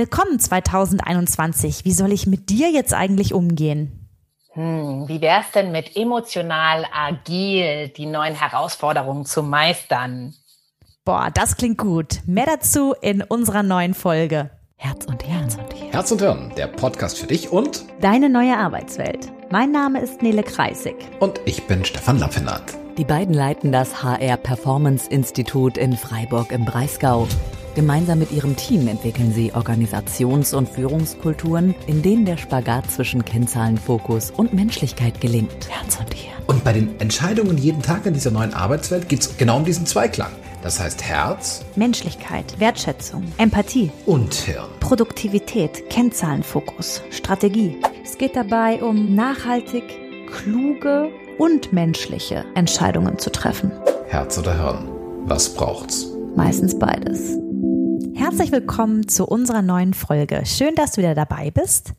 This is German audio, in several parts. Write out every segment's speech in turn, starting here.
Willkommen 2021. Wie soll ich mit dir jetzt eigentlich umgehen? Hm, wie wär's denn mit emotional agil die neuen Herausforderungen zu meistern? Boah, das klingt gut. Mehr dazu in unserer neuen Folge. Herz und Herz und Hirn. Herz und Hirn, der Podcast für dich und deine neue Arbeitswelt. Mein Name ist Nele Kreisig. Und ich bin Stefan Lappinat. Die beiden leiten das HR Performance Institut in Freiburg im Breisgau. Gemeinsam mit ihrem Team entwickeln sie Organisations- und Führungskulturen, in denen der Spagat zwischen Kennzahlenfokus und Menschlichkeit gelingt. Herz und Hirn. Und bei den Entscheidungen jeden Tag in dieser neuen Arbeitswelt geht es genau um diesen Zweiklang. Das heißt Herz, Menschlichkeit, Wertschätzung, Empathie und Hirn. Produktivität, Kennzahlenfokus, Strategie. Es geht dabei um nachhaltig, kluge und menschliche Entscheidungen zu treffen. Herz oder Hirn? Was braucht's? Meistens beides. Herzlich willkommen zu unserer neuen Folge. Schön, dass du wieder dabei bist.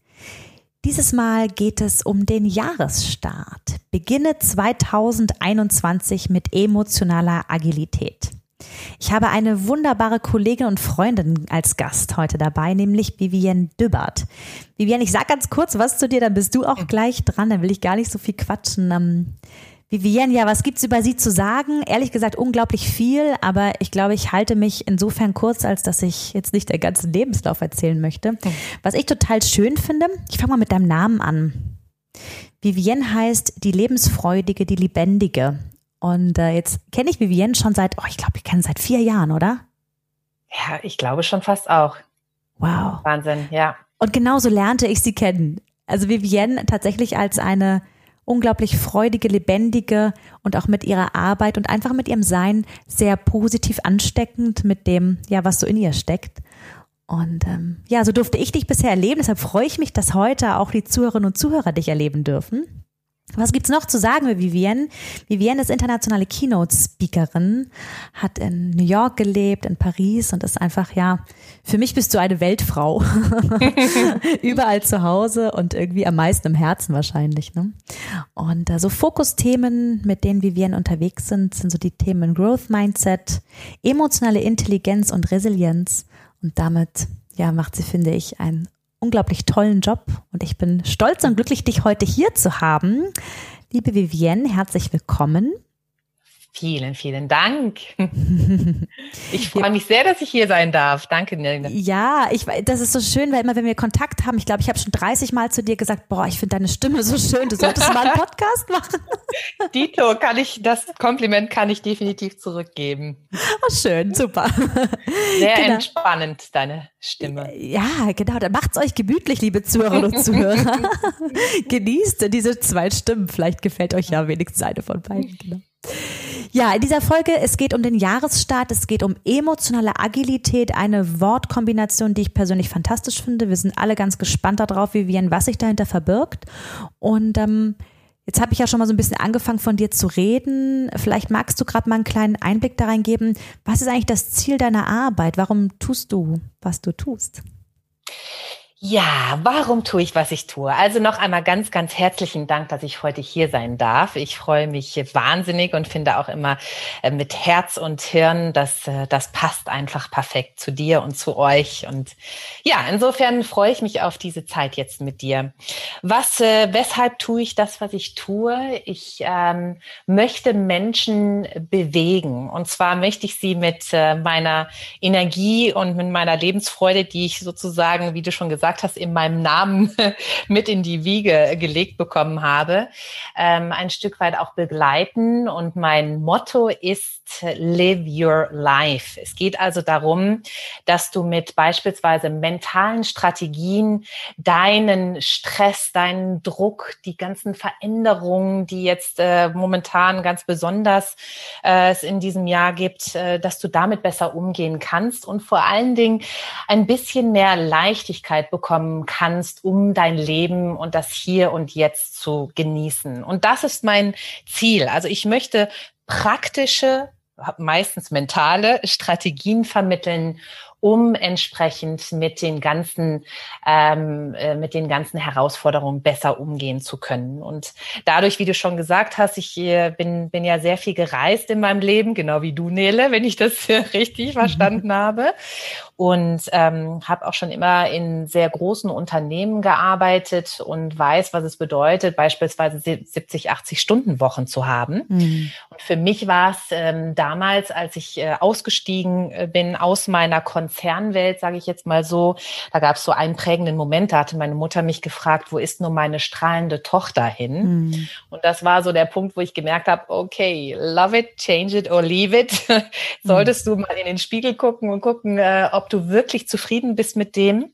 Dieses Mal geht es um den Jahresstart. Beginne 2021 mit emotionaler Agilität. Ich habe eine wunderbare Kollegin und Freundin als Gast heute dabei, nämlich Vivienne Dübbert. Vivienne, ich sag ganz kurz was zu dir, dann bist du auch gleich dran, dann will ich gar nicht so viel quatschen. Vivienne, ja, was gibt's über Sie zu sagen? Ehrlich gesagt unglaublich viel, aber ich glaube, ich halte mich insofern kurz, als dass ich jetzt nicht den ganzen Lebenslauf erzählen möchte. Was ich total schön finde, ich fange mal mit deinem Namen an. Vivienne heißt die lebensfreudige, die lebendige. Und äh, jetzt kenne ich Vivienne schon seit, oh, ich glaube, ich kenne seit vier Jahren, oder? Ja, ich glaube schon fast auch. Wow. Wahnsinn, ja. Und genauso lernte ich sie kennen. Also Vivienne tatsächlich als eine unglaublich freudige, lebendige und auch mit ihrer Arbeit und einfach mit ihrem Sein sehr positiv ansteckend mit dem, ja, was so in ihr steckt. Und ähm, ja, so durfte ich dich bisher erleben. Deshalb freue ich mich, dass heute auch die Zuhörerinnen und Zuhörer dich erleben dürfen. Was gibt's noch zu sagen über Vivienne? Vivienne ist internationale Keynote-Speakerin, hat in New York gelebt, in Paris und ist einfach, ja, für mich bist du eine Weltfrau. Überall zu Hause und irgendwie am meisten im Herzen wahrscheinlich. Ne? Und äh, so Fokusthemen, mit denen Vivienne unterwegs sind, sind so die Themen Growth Mindset, emotionale Intelligenz und Resilienz. Und damit, ja, macht sie, finde ich, ein unglaublich tollen Job und ich bin stolz und glücklich, dich heute hier zu haben. Liebe Vivienne, herzlich willkommen. Vielen, vielen Dank. Ich freue mich sehr, dass ich hier sein darf. Danke, Nirne. Ja, ich, das ist so schön, weil immer, wenn wir Kontakt haben, ich glaube, ich habe schon 30 Mal zu dir gesagt, boah, ich finde deine Stimme so schön, du solltest mal einen Podcast machen. Dito, kann ich, das Kompliment kann ich definitiv zurückgeben. Oh, schön, super. Sehr genau. entspannend, deine Stimme. Ja, genau, dann macht's euch gemütlich, liebe Zuhörerinnen und Zuhörer. Genießt diese zwei Stimmen, vielleicht gefällt euch ja wenigstens eine von beiden. Genau. Ja, in dieser Folge, es geht um den Jahresstart, es geht um emotionale Agilität, eine Wortkombination, die ich persönlich fantastisch finde. Wir sind alle ganz gespannt darauf, Vivian, was sich dahinter verbirgt. Und ähm, Jetzt habe ich ja schon mal so ein bisschen angefangen von dir zu reden. Vielleicht magst du gerade mal einen kleinen Einblick da reingeben. Was ist eigentlich das Ziel deiner Arbeit? Warum tust du, was du tust? Ja, warum tue ich, was ich tue? Also noch einmal ganz, ganz herzlichen Dank, dass ich heute hier sein darf. Ich freue mich wahnsinnig und finde auch immer äh, mit Herz und Hirn, dass äh, das passt einfach perfekt zu dir und zu euch. Und ja, insofern freue ich mich auf diese Zeit jetzt mit dir. Was, äh, weshalb tue ich das, was ich tue? Ich ähm, möchte Menschen bewegen. Und zwar möchte ich sie mit meiner Energie und mit meiner Lebensfreude, die ich sozusagen, wie du schon gesagt gesagt hast, in meinem Namen mit in die Wiege gelegt bekommen habe, ähm, ein Stück weit auch begleiten. Und mein Motto ist Live Your Life. Es geht also darum, dass du mit beispielsweise mentalen Strategien deinen Stress, deinen Druck, die ganzen Veränderungen, die jetzt äh, momentan ganz besonders äh, es in diesem Jahr gibt, äh, dass du damit besser umgehen kannst und vor allen Dingen ein bisschen mehr Leichtigkeit bekommst bekommen kannst, um dein Leben und das Hier und Jetzt zu genießen. Und das ist mein Ziel. Also ich möchte praktische, meistens mentale Strategien vermitteln, um entsprechend mit den ganzen ähm, äh, mit den ganzen Herausforderungen besser umgehen zu können. Und dadurch, wie du schon gesagt hast, ich äh, bin bin ja sehr viel gereist in meinem Leben, genau wie du, Nele, wenn ich das richtig verstanden habe. Und ähm, habe auch schon immer in sehr großen Unternehmen gearbeitet und weiß, was es bedeutet, beispielsweise 70, 80 Stunden Wochen zu haben. Mhm. Und für mich war es ähm, damals, als ich äh, ausgestiegen äh, bin aus meiner Konzernwelt, sage ich jetzt mal so, da gab es so einen prägenden Moment, da hatte meine Mutter mich gefragt, wo ist nur meine strahlende Tochter hin? Mhm. Und das war so der Punkt, wo ich gemerkt habe, okay, love it, change it or leave it. Solltest mhm. du mal in den Spiegel gucken und gucken, äh, ob du wirklich zufrieden bist mit dem.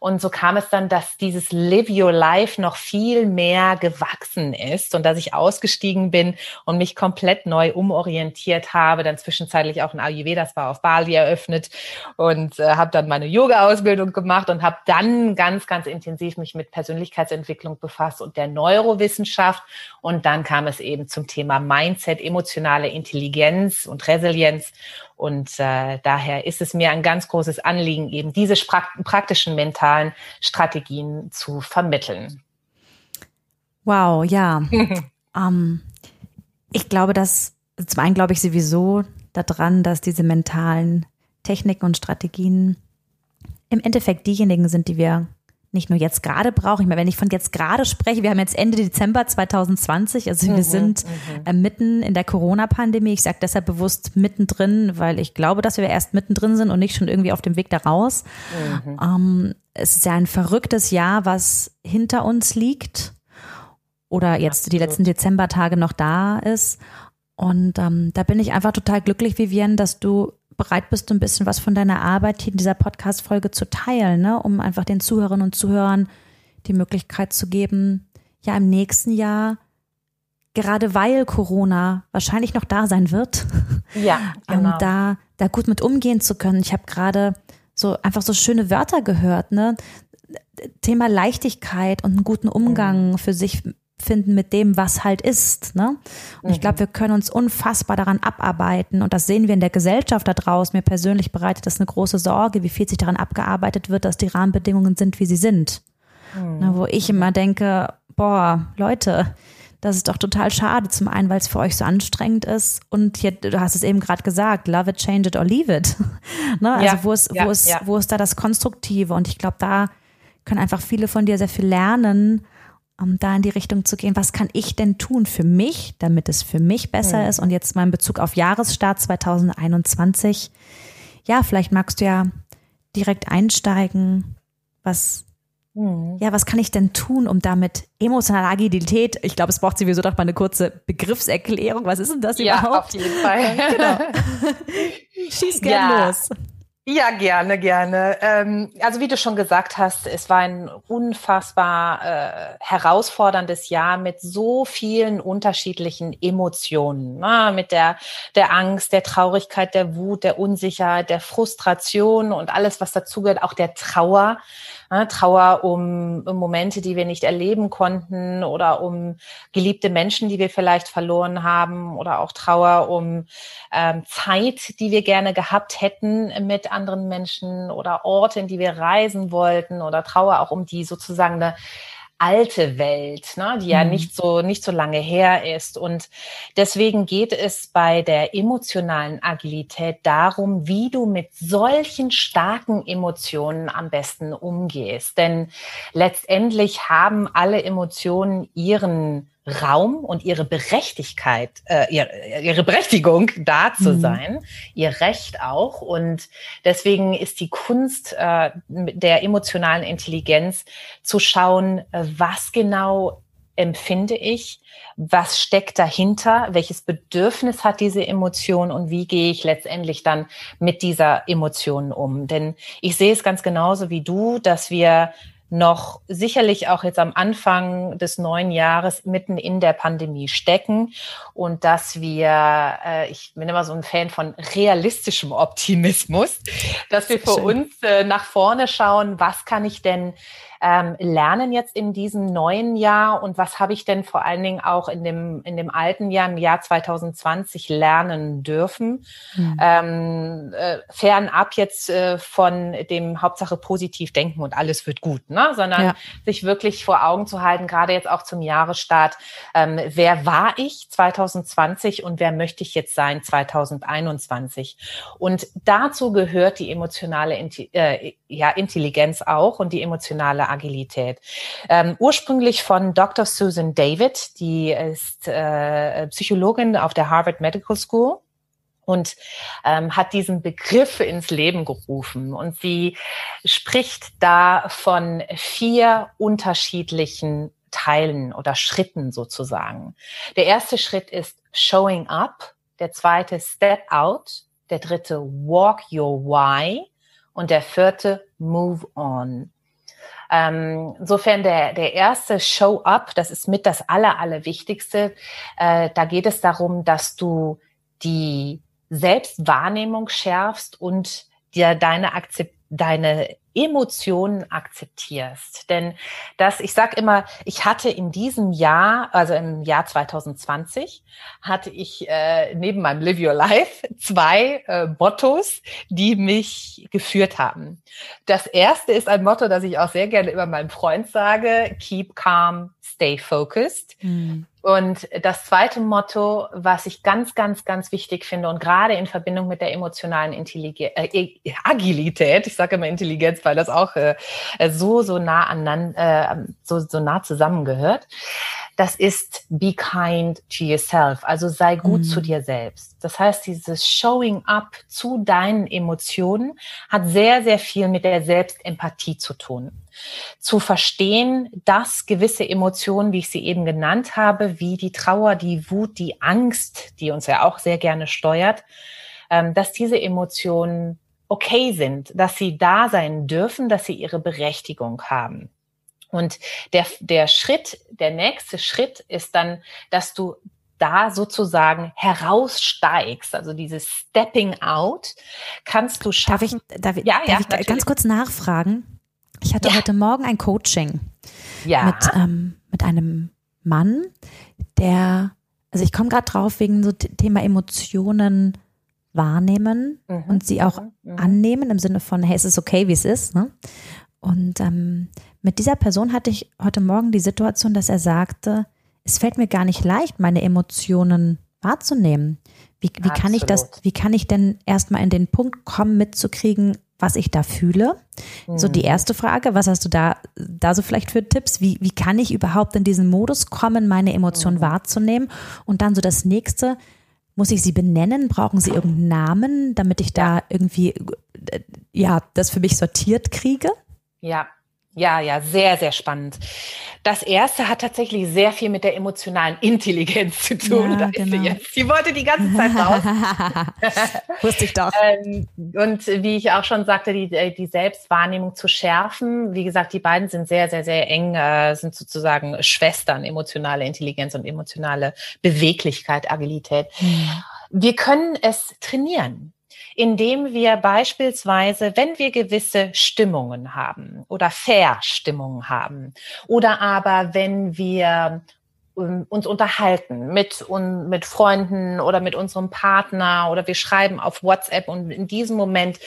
Und so kam es dann, dass dieses Live Your Life noch viel mehr gewachsen ist und dass ich ausgestiegen bin und mich komplett neu umorientiert habe, dann zwischenzeitlich auch ein Ayurveda, das war auf Bali eröffnet und äh, habe dann meine Yoga-Ausbildung gemacht und habe dann ganz, ganz intensiv mich mit Persönlichkeitsentwicklung befasst und der Neurowissenschaft. Und dann kam es eben zum Thema Mindset, emotionale Intelligenz und Resilienz. Und äh, daher ist es mir ein ganz großes Anliegen, eben diese praktischen mentalen Strategien zu vermitteln. Wow, ja. ähm, ich glaube, dass zum einen glaube ich sowieso daran, dass diese mentalen Techniken und Strategien im Endeffekt diejenigen sind, die wir nicht nur jetzt gerade brauche. Ich meine, wenn ich von jetzt gerade spreche, wir haben jetzt Ende Dezember 2020, also wir mhm, sind mhm. äh, mitten in der Corona-Pandemie. Ich sage deshalb bewusst mittendrin, weil ich glaube, dass wir erst mittendrin sind und nicht schon irgendwie auf dem Weg da raus. Mhm. Ähm, es ist ja ein verrücktes Jahr, was hinter uns liegt oder jetzt Absolut. die letzten Dezembertage noch da ist. Und ähm, da bin ich einfach total glücklich, Vivienne, dass du bereit bist, ein bisschen was von deiner Arbeit hier in dieser Podcast-Folge zu teilen, ne? um einfach den Zuhörerinnen und Zuhörern die Möglichkeit zu geben, ja im nächsten Jahr, gerade weil Corona wahrscheinlich noch da sein wird, ja, ähm, genau. da, da gut mit umgehen zu können. Ich habe gerade so einfach so schöne Wörter gehört, ne? Thema Leichtigkeit und einen guten Umgang mhm. für sich finden mit dem, was halt ist. Ne? Und mhm. ich glaube, wir können uns unfassbar daran abarbeiten. Und das sehen wir in der Gesellschaft da draußen. Mir persönlich bereitet das eine große Sorge, wie viel sich daran abgearbeitet wird, dass die Rahmenbedingungen sind, wie sie sind. Mhm. Ne, wo ich immer denke, boah, Leute, das ist doch total schade. Zum einen, weil es für euch so anstrengend ist. Und hier, du hast es eben gerade gesagt, love it, change it or leave it. ne? Also ja, wo ist, ja, wo ist, ja. wo ist da das Konstruktive? Und ich glaube, da können einfach viele von dir sehr viel lernen um da in die Richtung zu gehen, was kann ich denn tun für mich, damit es für mich besser mhm. ist? Und jetzt mal in Bezug auf Jahresstart 2021. Ja, vielleicht magst du ja direkt einsteigen. Was, mhm. ja, was kann ich denn tun, um damit emotionale Agilität, ich glaube, es braucht sowieso doch mal eine kurze Begriffserklärung. Was ist denn das ja, überhaupt? Auf jeden Fall. genau. Schieß gern ja. los. Ja, gerne, gerne. Ähm, also wie du schon gesagt hast, es war ein unfassbar äh, herausforderndes Jahr mit so vielen unterschiedlichen Emotionen, na, mit der der Angst, der Traurigkeit, der Wut, der Unsicherheit, der Frustration und alles, was dazugehört, auch der Trauer. Ne, Trauer um, Momente, die wir nicht erleben konnten oder um geliebte Menschen, die wir vielleicht verloren haben oder auch Trauer um ähm, Zeit, die wir gerne gehabt hätten mit anderen Menschen oder Orte, in die wir reisen wollten oder Trauer auch um die sozusagen eine alte Welt, ne, die ja mhm. nicht so nicht so lange her ist und deswegen geht es bei der emotionalen Agilität darum, wie du mit solchen starken Emotionen am besten umgehst, denn letztendlich haben alle Emotionen ihren Raum und ihre Berechtigkeit, äh, ihre, ihre Berechtigung da zu mhm. sein, ihr Recht auch. Und deswegen ist die Kunst äh, der emotionalen Intelligenz zu schauen, äh, was genau empfinde ich, was steckt dahinter, welches Bedürfnis hat diese Emotion und wie gehe ich letztendlich dann mit dieser Emotion um. Denn ich sehe es ganz genauso wie du, dass wir noch sicherlich auch jetzt am Anfang des neuen Jahres mitten in der Pandemie stecken und dass wir, äh, ich bin immer so ein Fan von realistischem Optimismus, dass wir für Schön. uns äh, nach vorne schauen, was kann ich denn ähm, lernen jetzt in diesem neuen Jahr und was habe ich denn vor allen Dingen auch in dem, in dem alten Jahr, im Jahr 2020 lernen dürfen. Mhm. Ähm, äh, fernab jetzt äh, von dem Hauptsache positiv denken und alles wird gut. Ne? sondern ja. sich wirklich vor Augen zu halten, gerade jetzt auch zum Jahresstart, ähm, wer war ich 2020 und wer möchte ich jetzt sein 2021? Und dazu gehört die emotionale äh, ja, Intelligenz auch und die emotionale Agilität. Ähm, ursprünglich von Dr. Susan David, die ist äh, Psychologin auf der Harvard Medical School und ähm, hat diesen Begriff ins Leben gerufen. Und sie spricht da von vier unterschiedlichen Teilen oder Schritten sozusagen. Der erste Schritt ist Showing Up, der zweite Step Out, der dritte Walk Your Why und der vierte Move On. Ähm, insofern der, der erste Show Up, das ist mit das Aller, Allerwichtigste. Äh, da geht es darum, dass du die Selbstwahrnehmung schärfst und dir deine Akzept deine Emotionen akzeptierst. Denn das, ich sage immer, ich hatte in diesem Jahr, also im Jahr 2020, hatte ich äh, neben meinem Live Your Life zwei äh, Mottos, die mich geführt haben. Das erste ist ein Motto, das ich auch sehr gerne über meinen Freund sage, keep calm, stay focused. Mhm. Und das zweite Motto, was ich ganz, ganz, ganz wichtig finde und gerade in Verbindung mit der emotionalen Intelligenz, äh, Agilität, ich sage immer Intelligenz, weil das auch äh, so, so nah aneinander, äh, so, so nah zusammengehört, das ist be kind to yourself, also sei gut mhm. zu dir selbst. Das heißt, dieses Showing up zu deinen Emotionen hat sehr, sehr viel mit der Selbstempathie zu tun. Zu verstehen, dass gewisse Emotionen, wie ich sie eben genannt habe, wie die Trauer, die Wut, die Angst, die uns ja auch sehr gerne steuert, ähm, dass diese Emotionen okay sind, dass sie da sein dürfen, dass sie ihre Berechtigung haben. Und der, der Schritt, der nächste Schritt ist dann, dass du da sozusagen heraussteigst, also dieses Stepping Out, kannst du schaffen. Darf ich, darf ich, ja, darf ja, ich ganz kurz nachfragen? Ich hatte ja. heute Morgen ein Coaching ja. mit, ähm, mit einem Mann, der, also ich komme gerade drauf wegen so Thema Emotionen wahrnehmen mhm. und sie auch mhm. annehmen im Sinne von, hey, es ist okay, wie es ist. Ne? Und ähm, mit dieser Person hatte ich heute Morgen die Situation, dass er sagte, es fällt mir gar nicht leicht, meine Emotionen wahrzunehmen. Wie, wie kann ich das, wie kann ich denn erstmal in den Punkt kommen, mitzukriegen, was ich da fühle? Mhm. So die mhm. erste Frage, was hast du da, da so vielleicht für Tipps? Wie, wie kann ich überhaupt in diesen Modus kommen, meine Emotionen mhm. wahrzunehmen? Und dann so das nächste, muss ich sie benennen? Brauchen sie irgendeinen Namen, damit ich da irgendwie, äh, ja, das für mich sortiert kriege? Ja, ja, ja, sehr, sehr spannend. Das erste hat tatsächlich sehr viel mit der emotionalen Intelligenz zu tun. Ja, da genau. ist sie jetzt. Sie wollte die ganze Zeit raus. Wusste ich doch. Ähm, und wie ich auch schon sagte, die, äh, die Selbstwahrnehmung zu schärfen. Wie gesagt, die beiden sind sehr, sehr, sehr eng, äh, sind sozusagen Schwestern, emotionale Intelligenz und emotionale Beweglichkeit, Agilität. Mhm. Wir können es trainieren indem wir beispielsweise, wenn wir gewisse Stimmungen haben oder Verstimmungen haben oder aber wenn wir ähm, uns unterhalten mit, mit Freunden oder mit unserem Partner oder wir schreiben auf WhatsApp und in diesem Moment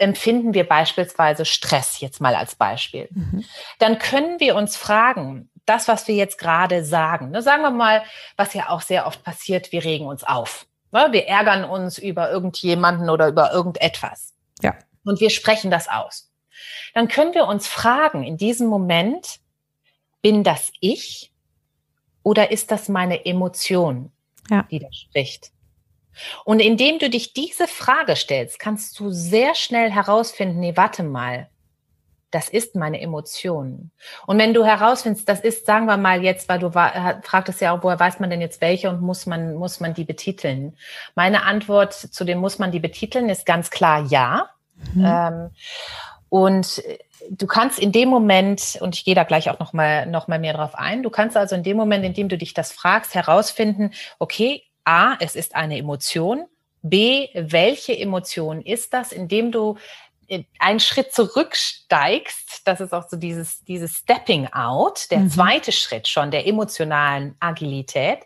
empfinden wir beispielsweise Stress, jetzt mal als Beispiel. Mhm. Dann können wir uns fragen, das, was wir jetzt gerade sagen, ne, sagen wir mal, was ja auch sehr oft passiert, wir regen uns auf. Ne? Wir ärgern uns über irgendjemanden oder über irgendetwas. Ja. Und wir sprechen das aus. Dann können wir uns fragen, in diesem Moment, bin das ich oder ist das meine Emotion, ja. die da spricht? Und indem du dich diese Frage stellst, kannst du sehr schnell herausfinden, nee, warte mal, das ist meine Emotion. Und wenn du herausfindest, das ist, sagen wir mal jetzt, weil du war, fragtest ja auch, woher weiß man denn jetzt welche und muss man, muss man die betiteln? Meine Antwort zu dem muss man die betiteln ist ganz klar ja. Mhm. Ähm, und du kannst in dem Moment, und ich gehe da gleich auch noch mal, noch mal mehr drauf ein, du kannst also in dem Moment, in dem du dich das fragst, herausfinden, okay, A, es ist eine Emotion, B, welche Emotion ist das, indem du einen Schritt zurücksteigst, das ist auch so dieses, dieses Stepping Out, der mhm. zweite Schritt schon der emotionalen Agilität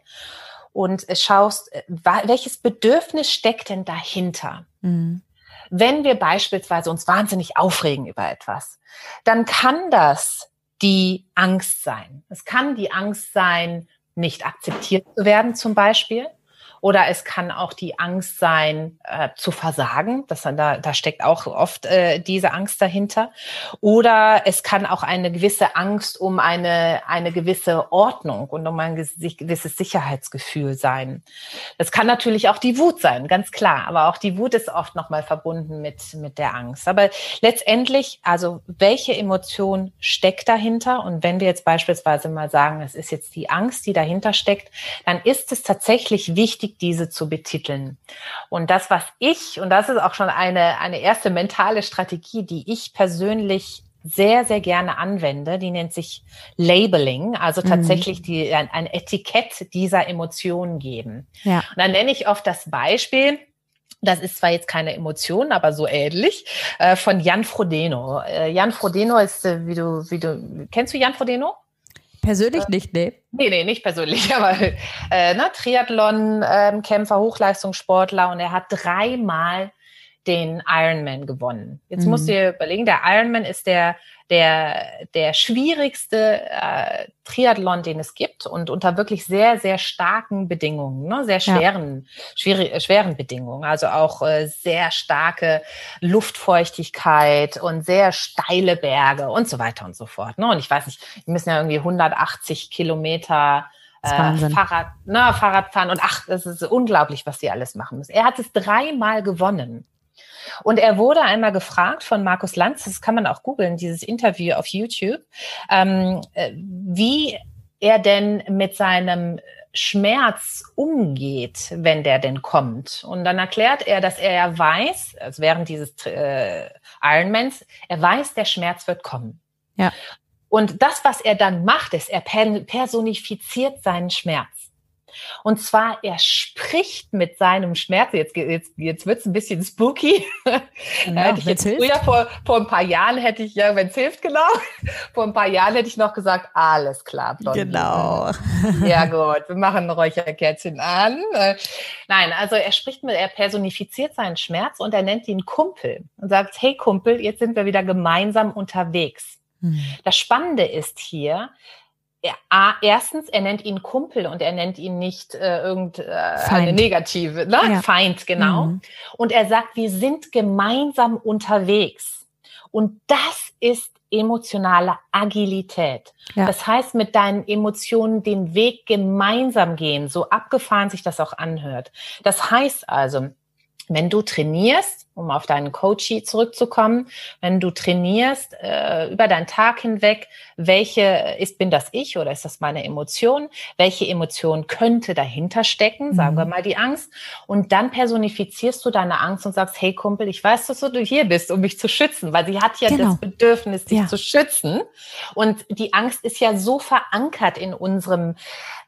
und schaust, welches Bedürfnis steckt denn dahinter? Mhm. wenn wir beispielsweise uns wahnsinnig aufregen über etwas, dann kann das die Angst sein. Es kann die Angst sein, nicht akzeptiert zu werden zum Beispiel. Oder es kann auch die Angst sein, äh, zu versagen. Das, da, da steckt auch oft äh, diese Angst dahinter. Oder es kann auch eine gewisse Angst um eine, eine gewisse Ordnung und um ein gewisses Sicherheitsgefühl sein. Das kann natürlich auch die Wut sein, ganz klar. Aber auch die Wut ist oft nochmal verbunden mit, mit der Angst. Aber letztendlich, also welche Emotion steckt dahinter? Und wenn wir jetzt beispielsweise mal sagen, es ist jetzt die Angst, die dahinter steckt, dann ist es tatsächlich wichtig, diese zu betiteln. Und das, was ich, und das ist auch schon eine, eine erste mentale Strategie, die ich persönlich sehr, sehr gerne anwende, die nennt sich Labeling, also mhm. tatsächlich die, ein, ein Etikett dieser Emotionen geben. Ja. Und dann nenne ich oft das Beispiel, das ist zwar jetzt keine Emotion, aber so ähnlich, äh, von Jan Frodeno. Äh, Jan Frodeno ist, äh, wie du, wie du, kennst du Jan Frodeno? Persönlich nicht, nee. Nee, nee, nicht persönlich, aber äh, ne, Triathlon-Kämpfer, ähm, Hochleistungssportler und er hat dreimal den Ironman gewonnen. Jetzt mhm. musst du dir überlegen, der Ironman ist der der, der schwierigste äh, Triathlon, den es gibt und unter wirklich sehr, sehr starken Bedingungen, ne? sehr schweren, ja. schwierig, äh, schweren Bedingungen. Also auch äh, sehr starke Luftfeuchtigkeit und sehr steile Berge und so weiter und so fort. Ne? Und ich weiß nicht, die müssen ja irgendwie 180 Kilometer äh, Fahrrad, ne, Fahrrad fahren und ach, das ist unglaublich, was sie alles machen müssen. Er hat es dreimal gewonnen. Und er wurde einmal gefragt von Markus Lanz, das kann man auch googeln, dieses Interview auf YouTube, ähm, äh, wie er denn mit seinem Schmerz umgeht, wenn der denn kommt. Und dann erklärt er, dass er ja weiß, also während dieses äh, Ironmans, er weiß, der Schmerz wird kommen. Ja. Und das, was er dann macht, ist, er personifiziert seinen Schmerz. Und zwar, er spricht mit seinem Schmerz. Jetzt, jetzt, jetzt wird's ein bisschen spooky. Ja, hätte ich jetzt früher vor, vor ein paar Jahren hätte ich, ja, wenn es hilft, genau. Vor ein paar Jahren hätte ich noch gesagt, alles klar. Blondine. Genau. Ja, gut, wir machen ein Räucherkerzchen an. Nein, also er spricht mit, er personifiziert seinen Schmerz und er nennt ihn Kumpel und sagt, hey Kumpel, jetzt sind wir wieder gemeinsam unterwegs. Hm. Das Spannende ist hier, er, A, erstens, er nennt ihn Kumpel und er nennt ihn nicht äh, irgendeine äh, negative, ne? Ja. Feind, genau. Mhm. Und er sagt, wir sind gemeinsam unterwegs. Und das ist emotionale Agilität. Ja. Das heißt, mit deinen Emotionen den Weg gemeinsam gehen, so abgefahren sich das auch anhört. Das heißt also, wenn du trainierst, um auf deinen Coachie zurückzukommen, wenn du trainierst äh, über deinen Tag hinweg, welche ist, bin das ich oder ist das meine Emotion? Welche Emotion könnte dahinter stecken? Sagen wir mhm. mal die Angst. Und dann personifizierst du deine Angst und sagst, hey Kumpel, ich weiß, dass du hier bist, um mich zu schützen, weil sie hat ja genau. das Bedürfnis, dich ja. zu schützen. Und die Angst ist ja so verankert in unserem,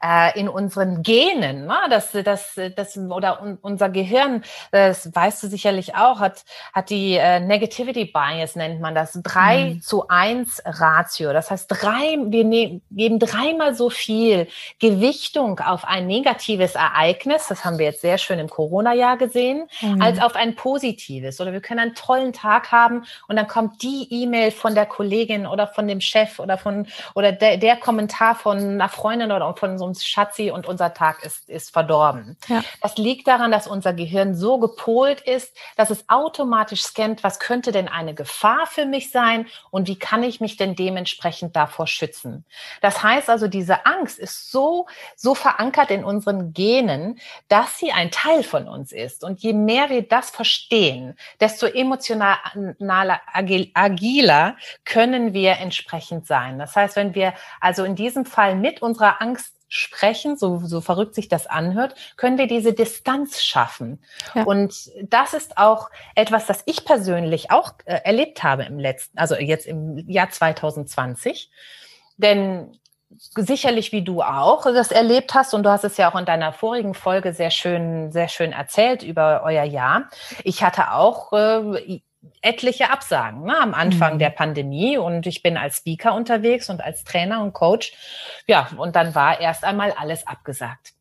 äh, in unseren Genen, ne? dass, dass, dass, oder un, unser Gehirn, das weißt du sicherlich auch, hat, hat die äh, Negativity Bias, nennt man das, drei mhm. zu eins Ratio. Das heißt, drei, wir ne geben dreimal so viel Gewichtung auf ein negatives Ereignis, das haben wir jetzt sehr schön im Corona-Jahr gesehen, mhm. als auf ein positives. Oder wir können einen tollen Tag haben und dann kommt die E-Mail von der Kollegin oder von dem Chef oder von oder der, der Kommentar von einer Freundin oder von so einem Schatzi und unser Tag ist, ist verdorben. Ja. Das liegt daran, dass unser Gehirn so gepolt ist, dass es automatisch scannt, was könnte denn eine Gefahr für mich sein und wie kann ich mich denn dementsprechend davor schützen. Das heißt also, diese Angst ist so, so verankert in unseren Genen, dass sie ein Teil von uns ist. Und je mehr wir das verstehen, desto emotionaler, agiler können wir entsprechend sein. Das heißt, wenn wir also in diesem Fall mit unserer Angst sprechen, so, so verrückt sich das anhört, können wir diese Distanz schaffen. Ja. Und das ist auch etwas, das ich persönlich auch äh, erlebt habe im letzten, also jetzt im Jahr 2020. Denn sicherlich wie du auch das erlebt hast und du hast es ja auch in deiner vorigen Folge sehr schön, sehr schön erzählt über euer Jahr. Ich hatte auch äh, etliche Absagen ne, am Anfang mhm. der Pandemie und ich bin als Speaker unterwegs und als Trainer und Coach. Ja, und dann war erst einmal alles abgesagt.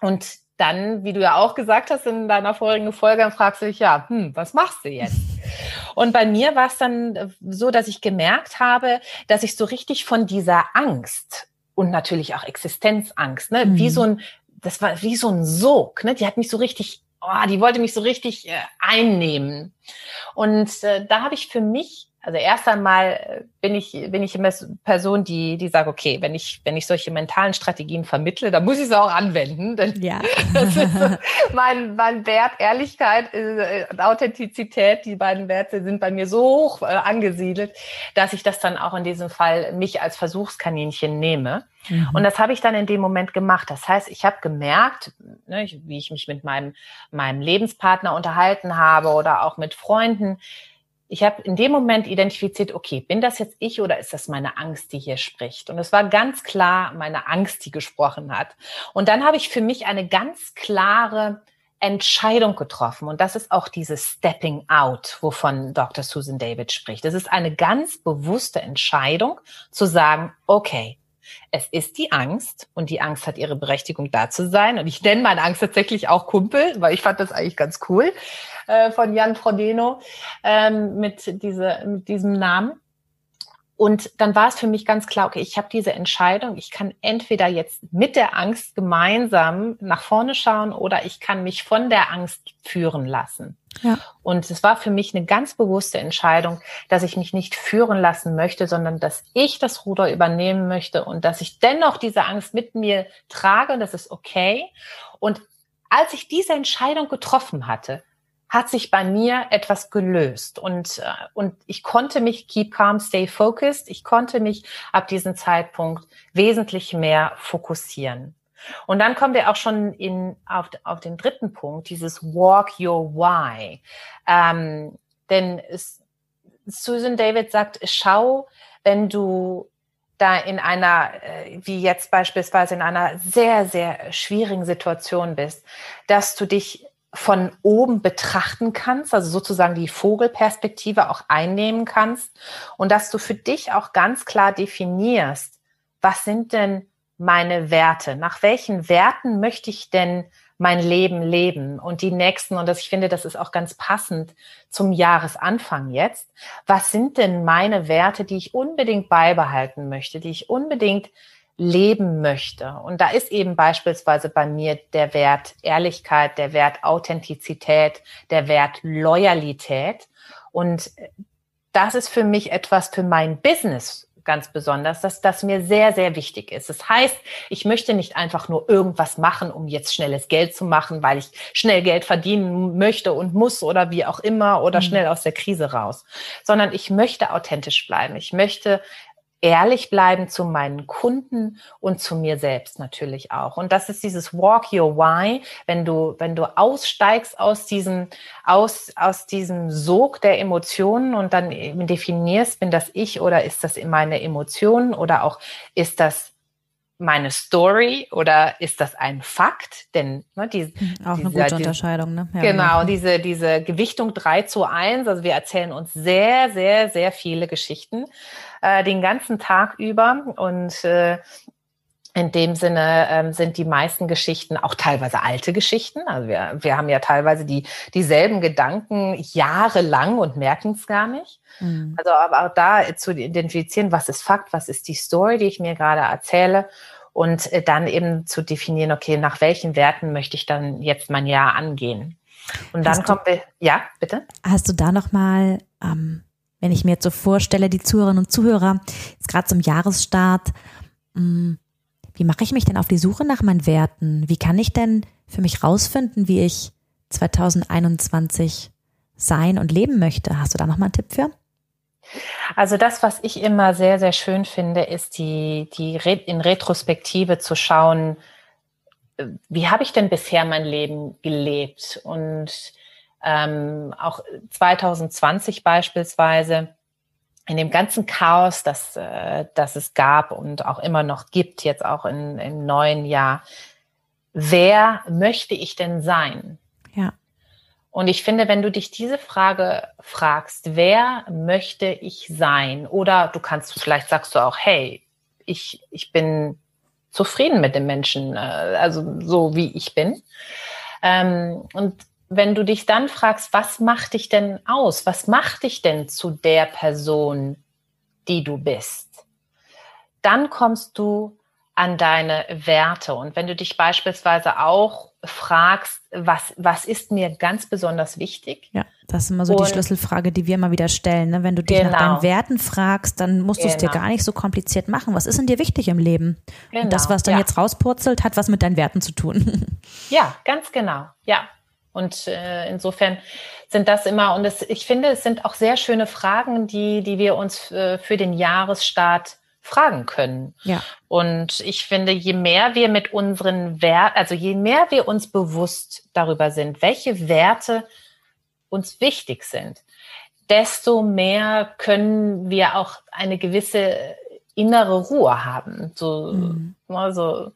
Und dann, wie du ja auch gesagt hast in deiner vorigen Folge, dann fragst du dich, ja, hm, was machst du jetzt? Und bei mir war es dann so, dass ich gemerkt habe, dass ich so richtig von dieser Angst und natürlich auch Existenzangst, ne, mhm. wie so ein, das war wie so ein Sog, ne, die hat mich so richtig, oh, die wollte mich so richtig äh, einnehmen. Und äh, da habe ich für mich also erst einmal äh, bin ich, bin ich immer Person, die, die sagt, okay, wenn ich, wenn ich solche mentalen Strategien vermittle, dann muss ich sie auch anwenden. Denn ja. das ist so mein, mein Wert, Ehrlichkeit äh, und Authentizität, die beiden Werte sind bei mir so hoch äh, angesiedelt, dass ich das dann auch in diesem Fall mich als Versuchskaninchen nehme. Mhm. Und das habe ich dann in dem Moment gemacht. Das heißt, ich habe gemerkt, ne, wie ich mich mit meinem, meinem Lebenspartner unterhalten habe oder auch mit Freunden, ich habe in dem Moment identifiziert, okay, bin das jetzt ich oder ist das meine Angst, die hier spricht? Und es war ganz klar meine Angst, die gesprochen hat. Und dann habe ich für mich eine ganz klare Entscheidung getroffen. Und das ist auch dieses Stepping Out, wovon Dr. Susan David spricht. Das ist eine ganz bewusste Entscheidung zu sagen, okay, es ist die Angst und die Angst hat ihre Berechtigung da zu sein. Und ich nenne meine Angst tatsächlich auch Kumpel, weil ich fand das eigentlich ganz cool äh, von Jan Frodeno ähm, mit, diese, mit diesem Namen. Und dann war es für mich ganz klar, okay, ich habe diese Entscheidung. Ich kann entweder jetzt mit der Angst gemeinsam nach vorne schauen oder ich kann mich von der Angst führen lassen. Ja. Und es war für mich eine ganz bewusste Entscheidung, dass ich mich nicht führen lassen möchte, sondern dass ich das Ruder übernehmen möchte und dass ich dennoch diese Angst mit mir trage und das ist okay. Und als ich diese Entscheidung getroffen hatte, hat sich bei mir etwas gelöst und, äh, und ich konnte mich keep calm, stay focused. Ich konnte mich ab diesem Zeitpunkt wesentlich mehr fokussieren. Und dann kommen wir auch schon in, auf, auf den dritten Punkt, dieses Walk Your Why. Ähm, denn es, Susan David sagt, schau, wenn du da in einer, äh, wie jetzt beispielsweise in einer sehr, sehr schwierigen Situation bist, dass du dich von oben betrachten kannst, also sozusagen die Vogelperspektive auch einnehmen kannst und dass du für dich auch ganz klar definierst, was sind denn meine Werte? Nach welchen Werten möchte ich denn mein Leben leben und die nächsten, und das, ich finde, das ist auch ganz passend zum Jahresanfang jetzt. Was sind denn meine Werte, die ich unbedingt beibehalten möchte, die ich unbedingt leben möchte. Und da ist eben beispielsweise bei mir der Wert Ehrlichkeit, der Wert Authentizität, der Wert Loyalität. Und das ist für mich etwas für mein Business ganz besonders, dass das mir sehr, sehr wichtig ist. Das heißt, ich möchte nicht einfach nur irgendwas machen, um jetzt schnelles Geld zu machen, weil ich schnell Geld verdienen möchte und muss oder wie auch immer oder mhm. schnell aus der Krise raus, sondern ich möchte authentisch bleiben. Ich möchte ehrlich bleiben zu meinen Kunden und zu mir selbst natürlich auch. Und das ist dieses Walk Your Why, wenn du, wenn du aussteigst aus diesem, aus, aus diesem Sog der Emotionen und dann definierst, bin das ich oder ist das meine Emotionen oder auch ist das meine Story oder ist das ein Fakt? Denn ne, die, hm, auch eine gute Unterscheidung, ne? Ja, genau, genau, diese diese Gewichtung 3 zu 1, also wir erzählen uns sehr, sehr, sehr viele Geschichten äh, den ganzen Tag über und äh, in dem Sinne ähm, sind die meisten Geschichten auch teilweise alte Geschichten. Also wir, wir haben ja teilweise die, dieselben Gedanken jahrelang und merken es gar nicht. Mhm. Also aber auch da zu identifizieren, was ist Fakt, was ist die Story, die ich mir gerade erzähle und äh, dann eben zu definieren, okay, nach welchen Werten möchte ich dann jetzt mein Jahr angehen. Und dann kommen wir, ja, bitte. Hast du da nochmal, ähm, wenn ich mir jetzt so vorstelle, die Zuhörerinnen und Zuhörer, jetzt gerade zum Jahresstart, mh, mm, wie mache ich mich denn auf die Suche nach meinen Werten? Wie kann ich denn für mich rausfinden, wie ich 2021 sein und leben möchte? Hast du da nochmal einen Tipp für? Also das, was ich immer sehr, sehr schön finde, ist die, die in Retrospektive zu schauen, wie habe ich denn bisher mein Leben gelebt? Und ähm, auch 2020 beispielsweise, in dem ganzen Chaos, das, äh, das es gab und auch immer noch gibt, jetzt auch in, im neuen Jahr, wer möchte ich denn sein? Ja. Und ich finde, wenn du dich diese Frage fragst, wer möchte ich sein? Oder du kannst, vielleicht sagst du auch, hey, ich, ich bin zufrieden mit dem Menschen, äh, also so wie ich bin. Ähm, und wenn du dich dann fragst, was macht dich denn aus? Was macht dich denn zu der Person, die du bist? Dann kommst du an deine Werte. Und wenn du dich beispielsweise auch fragst, was, was ist mir ganz besonders wichtig? Ja, das ist immer so und, die Schlüsselfrage, die wir immer wieder stellen. Ne? Wenn du dich genau. nach deinen Werten fragst, dann musst genau. du es dir gar nicht so kompliziert machen. Was ist denn dir wichtig im Leben? Genau. Und das, was dann ja. jetzt rauspurzelt, hat was mit deinen Werten zu tun. Ja, ganz genau. Ja. Und äh, insofern sind das immer, und es, ich finde, es sind auch sehr schöne Fragen, die, die wir uns äh, für den Jahresstart fragen können. Ja. Und ich finde, je mehr wir mit unseren Werten, also je mehr wir uns bewusst darüber sind, welche Werte uns wichtig sind, desto mehr können wir auch eine gewisse innere Ruhe haben. So, mhm. also,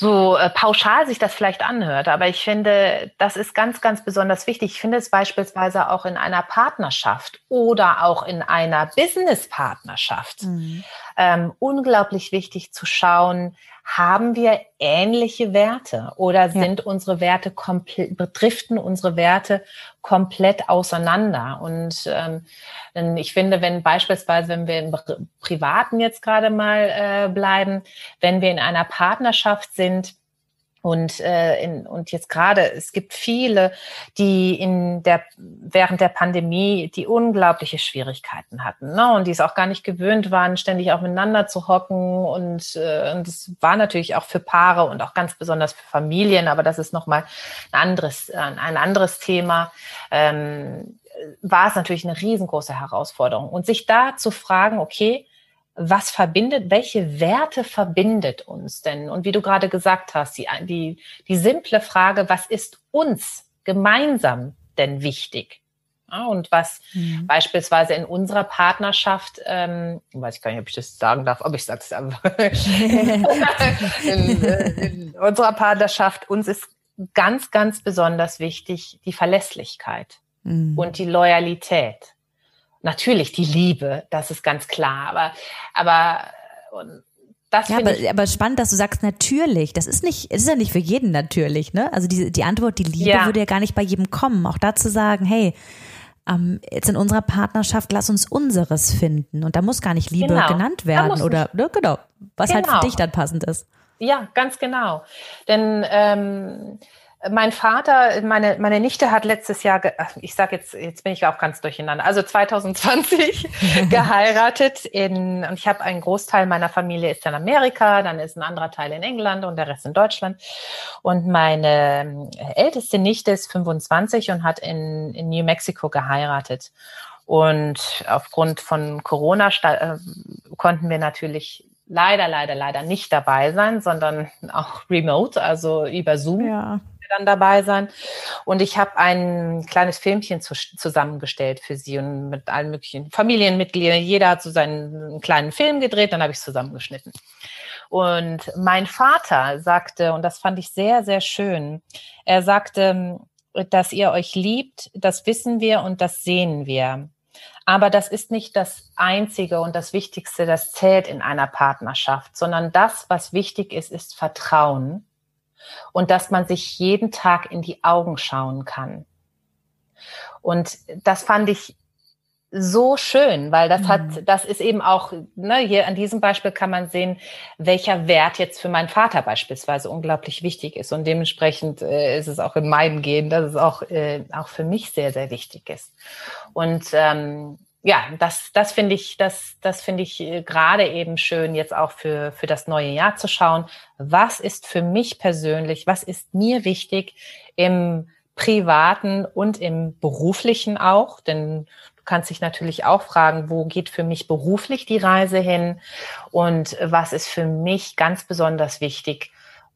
so äh, pauschal sich das vielleicht anhört, aber ich finde, das ist ganz, ganz besonders wichtig. Ich finde es beispielsweise auch in einer Partnerschaft oder auch in einer Business-Partnerschaft mhm. Ähm, unglaublich wichtig zu schauen, haben wir ähnliche Werte oder sind ja. unsere Werte komplett, betriften unsere Werte komplett auseinander? Und ähm, ich finde, wenn beispielsweise, wenn wir im Privaten jetzt gerade mal äh, bleiben, wenn wir in einer Partnerschaft sind, und, äh, in, und jetzt gerade, es gibt viele, die in der, während der Pandemie die unglaubliche Schwierigkeiten hatten ne? und die es auch gar nicht gewöhnt waren, ständig auch miteinander zu hocken. Und, äh, und das war natürlich auch für Paare und auch ganz besonders für Familien, aber das ist nochmal ein anderes, ein anderes Thema. Ähm, war es natürlich eine riesengroße Herausforderung. Und sich da zu fragen, okay, was verbindet, welche Werte verbindet uns denn? Und wie du gerade gesagt hast, die, die, die simple Frage, was ist uns gemeinsam denn wichtig? Ja, und was mhm. beispielsweise in unserer Partnerschaft, ähm, weiß ich gar nicht, ob ich das sagen darf, aber ich sage es einfach. in, in unserer Partnerschaft, uns ist ganz, ganz besonders wichtig die Verlässlichkeit mhm. und die Loyalität natürlich die Liebe, das ist ganz klar, aber, aber das ja, aber, aber spannend, dass du sagst natürlich. Das ist nicht, es ist ja nicht für jeden natürlich, ne? Also die, die Antwort, die Liebe ja. würde ja gar nicht bei jedem kommen. Auch da zu sagen, hey, ähm, jetzt in unserer Partnerschaft, lass uns unseres finden. Und da muss gar nicht Liebe genau. genannt werden oder, ne? genau, was genau. halt für genau. dich dann passend ist. Ja, ganz genau. Denn ähm, mein Vater, meine, meine Nichte hat letztes Jahr, ich sage jetzt, jetzt bin ich auch ganz durcheinander, also 2020 geheiratet in, und ich habe einen Großteil meiner Familie ist in Amerika, dann ist ein anderer Teil in England und der Rest in Deutschland. Und meine ähm, älteste Nichte ist 25 und hat in, in New Mexico geheiratet. Und aufgrund von Corona äh, konnten wir natürlich leider, leider, leider nicht dabei sein, sondern auch remote, also über Zoom. Ja dann dabei sein. Und ich habe ein kleines Filmchen zu, zusammengestellt für sie und mit allen möglichen Familienmitgliedern. Jeder hat so seinen kleinen Film gedreht, dann habe ich es zusammengeschnitten. Und mein Vater sagte, und das fand ich sehr, sehr schön, er sagte, dass ihr euch liebt, das wissen wir und das sehen wir. Aber das ist nicht das Einzige und das Wichtigste, das zählt in einer Partnerschaft, sondern das, was wichtig ist, ist Vertrauen und dass man sich jeden Tag in die Augen schauen kann. Und das fand ich so schön, weil das hat, mhm. das ist eben auch, ne, hier an diesem Beispiel kann man sehen, welcher Wert jetzt für meinen Vater beispielsweise unglaublich wichtig ist. Und dementsprechend äh, ist es auch in meinem Gehen, dass es auch, äh, auch für mich sehr, sehr wichtig ist. Und ähm, ja, das, das finde ich, das, das finde ich äh, gerade eben schön, jetzt auch für, für das neue Jahr zu schauen. Was ist für mich persönlich, was ist mir wichtig im privaten und im beruflichen auch? Denn du kannst dich natürlich auch fragen, wo geht für mich beruflich die Reise hin? Und was ist für mich ganz besonders wichtig?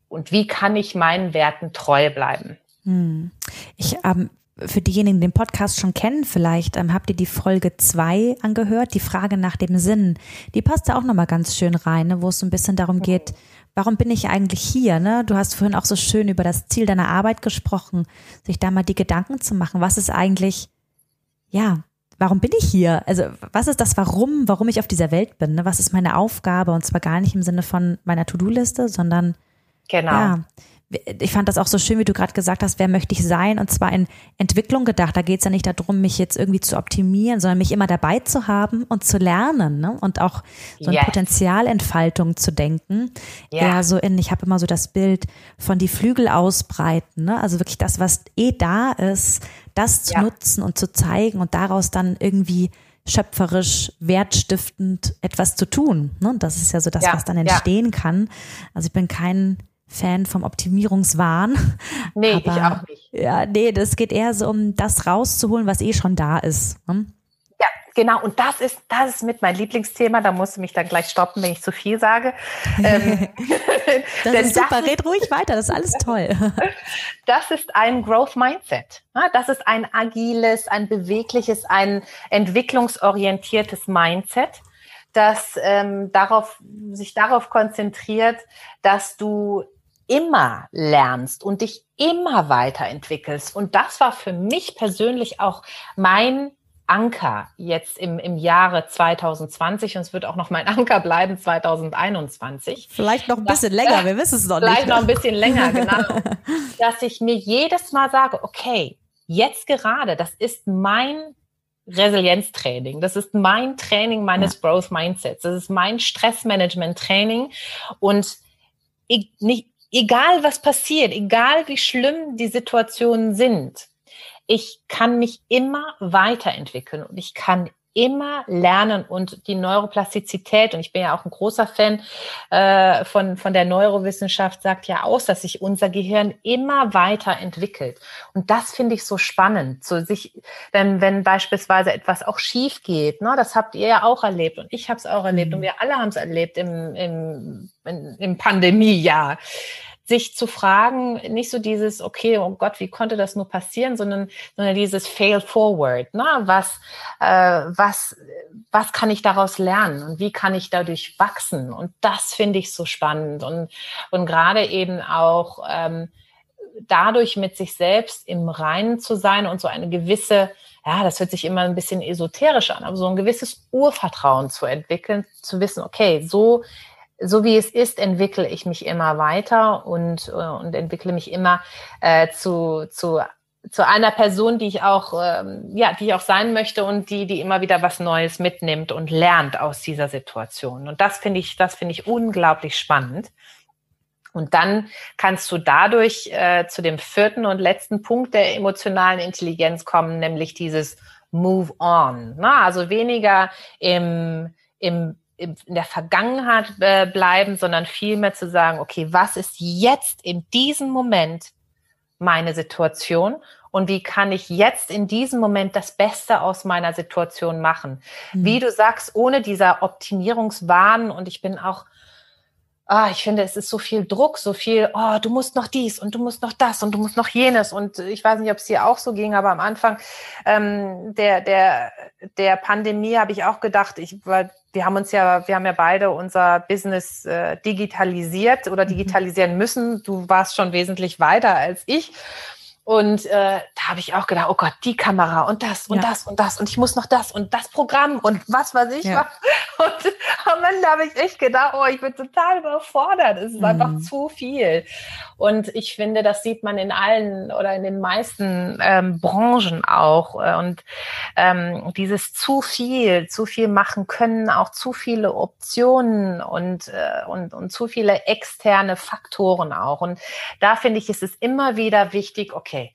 Und wie kann ich meinen Werten treu bleiben? Hm. Ich ähm, für diejenigen, die den Podcast schon kennen, vielleicht ähm, habt ihr die Folge zwei angehört, die Frage nach dem Sinn. Die passt da auch nochmal ganz schön rein, ne, wo es so ein bisschen darum geht, warum bin ich eigentlich hier? Ne? Du hast vorhin auch so schön über das Ziel deiner Arbeit gesprochen, sich da mal die Gedanken zu machen, was ist eigentlich, ja, warum bin ich hier? Also was ist das Warum, warum ich auf dieser Welt bin? Ne? Was ist meine Aufgabe? Und zwar gar nicht im Sinne von meiner To-Do-Liste, sondern genau. ja, ich fand das auch so schön, wie du gerade gesagt hast, wer möchte ich sein? Und zwar in Entwicklung gedacht. Da geht es ja nicht darum, mich jetzt irgendwie zu optimieren, sondern mich immer dabei zu haben und zu lernen ne? und auch so in yes. Potenzialentfaltung zu denken. Ja, so in, ich habe immer so das Bild von die Flügel ausbreiten. Ne? Also wirklich das, was eh da ist, das zu ja. nutzen und zu zeigen und daraus dann irgendwie schöpferisch, wertstiftend etwas zu tun. Ne? Das ist ja so das, ja. was dann entstehen ja. kann. Also ich bin kein Fan vom Optimierungswahn. Nee, aber, ich auch nicht. Ja, nee, das geht eher so um das rauszuholen, was eh schon da ist. Hm? Ja, genau. Und das ist, das ist mit mein Lieblingsthema. Da musst du mich dann gleich stoppen, wenn ich zu viel sage. Ähm, das ist super. Das Red ruhig weiter. Das ist alles toll. das ist ein Growth Mindset. Das ist ein agiles, ein bewegliches, ein entwicklungsorientiertes Mindset das ähm, darauf, sich darauf konzentriert, dass du immer lernst und dich immer weiterentwickelst. Und das war für mich persönlich auch mein Anker jetzt im, im Jahre 2020 und es wird auch noch mein Anker bleiben 2021. Vielleicht noch ein bisschen das, länger, wir wissen es noch vielleicht nicht. Vielleicht noch ein bisschen länger, genau. dass ich mir jedes Mal sage, okay, jetzt gerade, das ist mein Resilienztraining. Das ist mein Training meines ja. Growth Mindsets. Das ist mein Stressmanagement-Training. Und ich, nicht, egal was passiert, egal wie schlimm die Situationen sind, ich kann mich immer weiterentwickeln und ich kann immer lernen und die Neuroplastizität, und ich bin ja auch ein großer Fan äh, von, von der Neurowissenschaft, sagt ja aus, dass sich unser Gehirn immer weiter entwickelt. Und das finde ich so spannend, so sich, wenn, wenn beispielsweise etwas auch schief geht, ne, das habt ihr ja auch erlebt und ich habe es auch erlebt mhm. und wir alle haben es erlebt im, im, im Pandemiejahr sich zu fragen, nicht so dieses, okay, oh Gott, wie konnte das nur passieren, sondern, sondern dieses Fail Forward. Ne? Was, äh, was, was kann ich daraus lernen und wie kann ich dadurch wachsen? Und das finde ich so spannend. Und, und gerade eben auch ähm, dadurch mit sich selbst im Reinen zu sein und so eine gewisse, ja, das hört sich immer ein bisschen esoterisch an, aber so ein gewisses Urvertrauen zu entwickeln, zu wissen, okay, so so wie es ist, entwickle ich mich immer weiter und, äh, und entwickle mich immer äh, zu, zu, zu einer Person, die ich auch, ähm, ja, die ich auch sein möchte und die, die immer wieder was Neues mitnimmt und lernt aus dieser Situation. Und das finde ich, das finde ich unglaublich spannend. Und dann kannst du dadurch äh, zu dem vierten und letzten Punkt der emotionalen Intelligenz kommen, nämlich dieses Move on. Na, also weniger im, im in der Vergangenheit äh, bleiben, sondern vielmehr zu sagen, okay, was ist jetzt in diesem Moment meine Situation und wie kann ich jetzt in diesem Moment das Beste aus meiner Situation machen? Mhm. Wie du sagst, ohne dieser Optimierungswahn und ich bin auch ah, ich finde, es ist so viel Druck, so viel, oh, du musst noch dies und du musst noch das und du musst noch jenes. Und ich weiß nicht, ob es dir auch so ging, aber am Anfang ähm, der, der, der Pandemie habe ich auch gedacht, ich, weil wir haben uns ja, wir haben ja beide unser Business äh, digitalisiert oder digitalisieren müssen. Du warst schon wesentlich weiter als ich. Und äh, da habe ich auch gedacht, oh Gott, die Kamera und das und ja. das und das und ich muss noch das und das Programm und was weiß ich ja. was. Und am Ende habe ich echt gedacht, oh, ich bin total überfordert. Es ist mhm. einfach zu viel. Und ich finde, das sieht man in allen oder in den meisten ähm, Branchen auch. Und ähm, dieses zu viel, zu viel machen können, auch zu viele Optionen und, äh, und, und zu viele externe Faktoren auch. Und da finde ich, ist es immer wieder wichtig, okay, okay,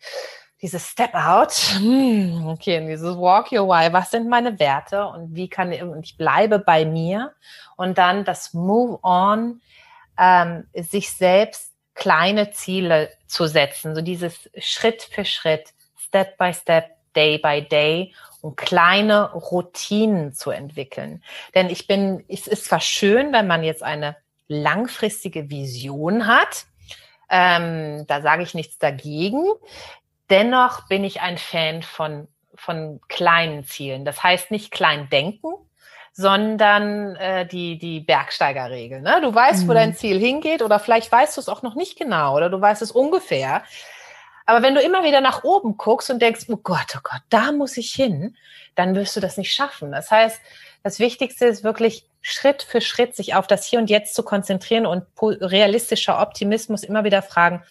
dieses Step Out, hm, okay, dieses Walk Your Way, was sind meine Werte und wie kann ich, und ich bleibe bei mir und dann das Move On, ähm, sich selbst kleine Ziele zu setzen, so dieses Schritt für Schritt, Step by Step, Day by Day und kleine Routinen zu entwickeln. Denn ich bin, es ist zwar schön, wenn man jetzt eine langfristige Vision hat, ähm, da sage ich nichts dagegen. Dennoch bin ich ein Fan von, von kleinen Zielen. Das heißt nicht klein denken, sondern äh, die, die Bergsteigerregel. Ne? Du weißt, mhm. wo dein Ziel hingeht oder vielleicht weißt du es auch noch nicht genau oder du weißt es ungefähr. Aber wenn du immer wieder nach oben guckst und denkst, oh Gott, oh Gott, da muss ich hin, dann wirst du das nicht schaffen. Das heißt, das Wichtigste ist wirklich Schritt für Schritt sich auf das Hier und Jetzt zu konzentrieren und realistischer Optimismus immer wieder fragen,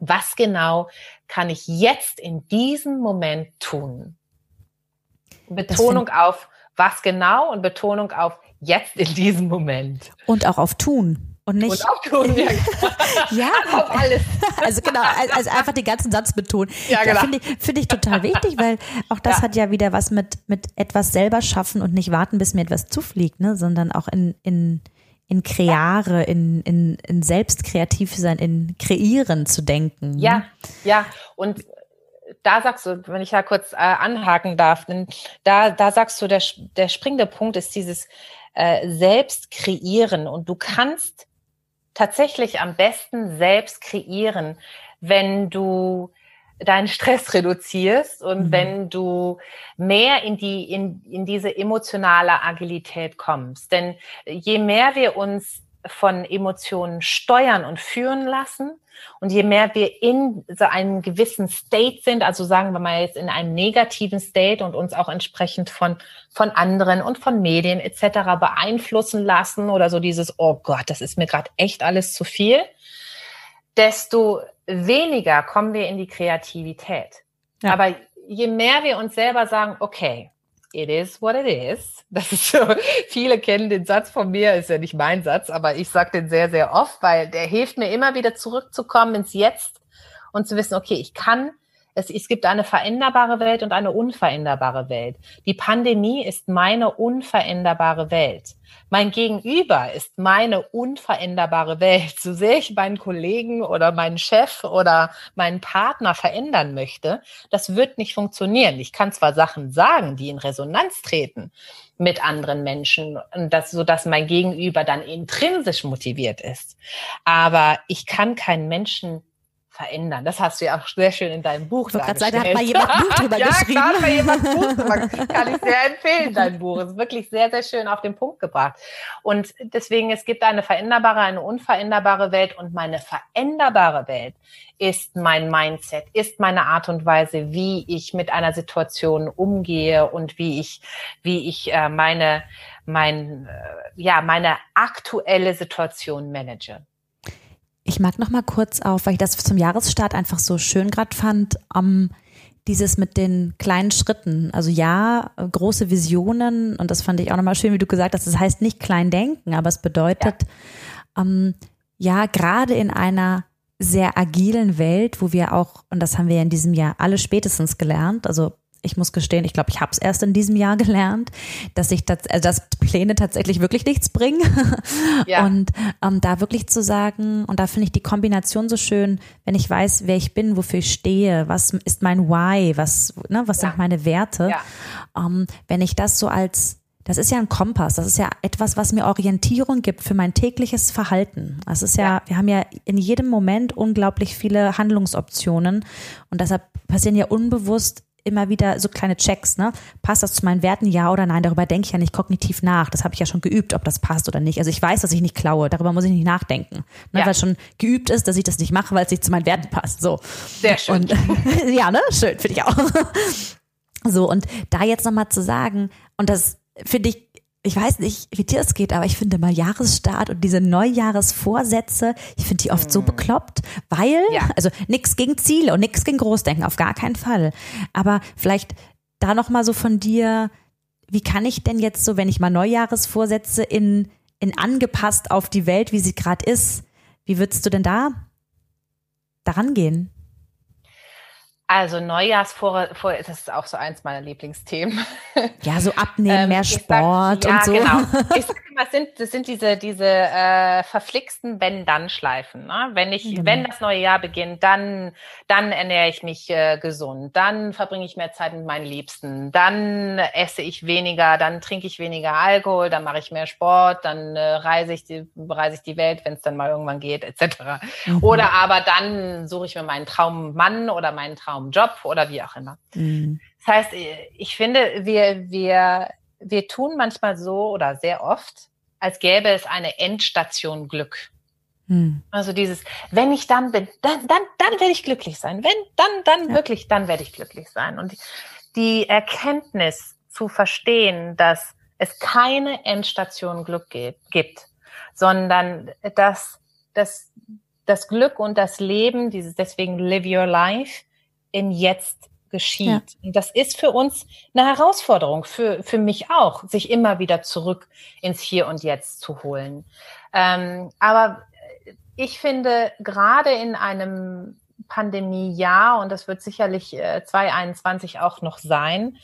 was genau kann ich jetzt in diesem Moment tun? Betonung auf was genau und Betonung auf jetzt in diesem Moment. Und auch auf tun. Und nicht. Und auch tun, ja. ja. auf alles. Also genau, also einfach den ganzen Satz betonen. Ja, genau. Finde ich, find ich total wichtig, weil auch das ja. hat ja wieder was mit, mit etwas selber schaffen und nicht warten, bis mir etwas zufliegt, ne, sondern auch in, in, in Kreare, in, in, in selbst kreativ sein, in Kreieren zu denken. Ne? Ja, ja. Und da sagst du, wenn ich ja kurz äh, anhaken darf, denn da, da sagst du, der, der springende Punkt ist dieses äh, Selbst kreieren und du kannst tatsächlich am besten selbst kreieren, wenn du deinen Stress reduzierst und mhm. wenn du mehr in die, in, in diese emotionale Agilität kommst. Denn je mehr wir uns von Emotionen steuern und führen lassen. Und je mehr wir in so einem gewissen State sind, also sagen wir mal jetzt in einem negativen State und uns auch entsprechend von, von anderen und von Medien etc. beeinflussen lassen oder so dieses, oh Gott, das ist mir gerade echt alles zu viel, desto weniger kommen wir in die Kreativität. Ja. Aber je mehr wir uns selber sagen, okay, it is what it is. Das ist so, viele kennen den Satz von mir, ist ja nicht mein Satz, aber ich sage den sehr, sehr oft, weil der hilft mir immer wieder zurückzukommen ins Jetzt und zu wissen, okay, ich kann es, es gibt eine veränderbare Welt und eine unveränderbare Welt. Die Pandemie ist meine unveränderbare Welt. Mein Gegenüber ist meine unveränderbare Welt. So sehr ich meinen Kollegen oder meinen Chef oder meinen Partner verändern möchte, das wird nicht funktionieren. Ich kann zwar Sachen sagen, die in Resonanz treten mit anderen Menschen, das, so dass mein Gegenüber dann intrinsisch motiviert ist. Aber ich kann keinen Menschen verändern. Das hast du ja auch sehr schön in deinem Buch ich sagen, da hat mal jemand Buch drüber ja, geschrieben. Ja, hat mal jemand ein Buch drüber. Kann ich sehr empfehlen, dein Buch. Es ist wirklich sehr, sehr schön auf den Punkt gebracht. Und deswegen, es gibt eine veränderbare, eine unveränderbare Welt und meine veränderbare Welt ist mein Mindset, ist meine Art und Weise, wie ich mit einer Situation umgehe und wie ich, wie ich äh, meine, mein, äh, ja, meine aktuelle Situation manage. Ich mag noch mal kurz auf, weil ich das zum Jahresstart einfach so schön gerade fand, um, dieses mit den kleinen Schritten. Also ja, große Visionen und das fand ich auch nochmal schön, wie du gesagt hast. Das heißt nicht klein denken, aber es bedeutet ja, um, ja gerade in einer sehr agilen Welt, wo wir auch, und das haben wir ja in diesem Jahr alle spätestens gelernt, also ich muss gestehen, ich glaube, ich habe es erst in diesem Jahr gelernt, dass ich das, also dass Pläne tatsächlich wirklich nichts bringen. Ja. Und ähm, da wirklich zu sagen, und da finde ich die Kombination so schön, wenn ich weiß, wer ich bin, wofür ich stehe, was ist mein Why, was, ne, was ja. sind meine Werte, ja. ähm, wenn ich das so als das ist ja ein Kompass, das ist ja etwas, was mir Orientierung gibt für mein tägliches Verhalten. Das ist ja, ja, wir haben ja in jedem Moment unglaublich viele Handlungsoptionen und deshalb passieren ja unbewusst immer wieder so kleine Checks, ne? Passt das zu meinen Werten, ja oder nein? Darüber denke ich ja nicht kognitiv nach. Das habe ich ja schon geübt, ob das passt oder nicht. Also ich weiß, dass ich nicht klaue, darüber muss ich nicht nachdenken. Ne? Ja. Weil schon geübt ist, dass ich das nicht mache, weil es nicht zu meinen Werten passt. So. Sehr schön. Und, ja, ne? Schön, finde ich auch. So, und da jetzt nochmal zu sagen, und das finde ich ich weiß nicht, wie dir es geht, aber ich finde mal Jahresstart und diese Neujahresvorsätze, ich finde die oft hm. so bekloppt, weil, ja. also nichts gegen Ziele und nichts gegen Großdenken, auf gar keinen Fall. Aber vielleicht da nochmal so von dir, wie kann ich denn jetzt so, wenn ich mal Neujahresvorsätze in, in angepasst auf die Welt, wie sie gerade ist, wie würdest du denn da daran gehen? Also Neujahrsvor, das ist auch so eins meiner Lieblingsthemen. Ja, so abnehmen, ähm, mehr Sport sag, ja, und so. Genau. Ich sag das sind, das sind diese, diese äh, verflixten Wenn-Dann-Schleifen. Ne? Wenn ich, genau. wenn das neue Jahr beginnt, dann, dann ernähre ich mich äh, gesund, dann verbringe ich mehr Zeit mit meinen Liebsten, dann esse ich weniger, dann trinke ich weniger Alkohol, dann mache ich mehr Sport, dann äh, reise ich die, bereise ich die Welt, wenn es dann mal irgendwann geht, etc. Mhm. Oder aber dann suche ich mir meinen Traummann oder meinen Traum Job oder wie auch immer. Mhm. Das heißt, ich finde, wir, wir, wir tun manchmal so oder sehr oft, als gäbe es eine Endstation Glück. Hm. Also dieses, wenn ich dann bin, dann, dann, dann werde ich glücklich sein. Wenn, dann, dann ja. wirklich, dann werde ich glücklich sein. Und die Erkenntnis zu verstehen, dass es keine Endstation Glück gibt, sondern dass, dass das Glück und das Leben, dieses deswegen live your life, im Jetzt geschieht. Ja. Und das ist für uns eine Herausforderung, für, für mich auch, sich immer wieder zurück ins Hier und Jetzt zu holen. Ähm, aber ich finde, gerade in einem Pandemiejahr, und das wird sicherlich äh, 2021 auch noch sein,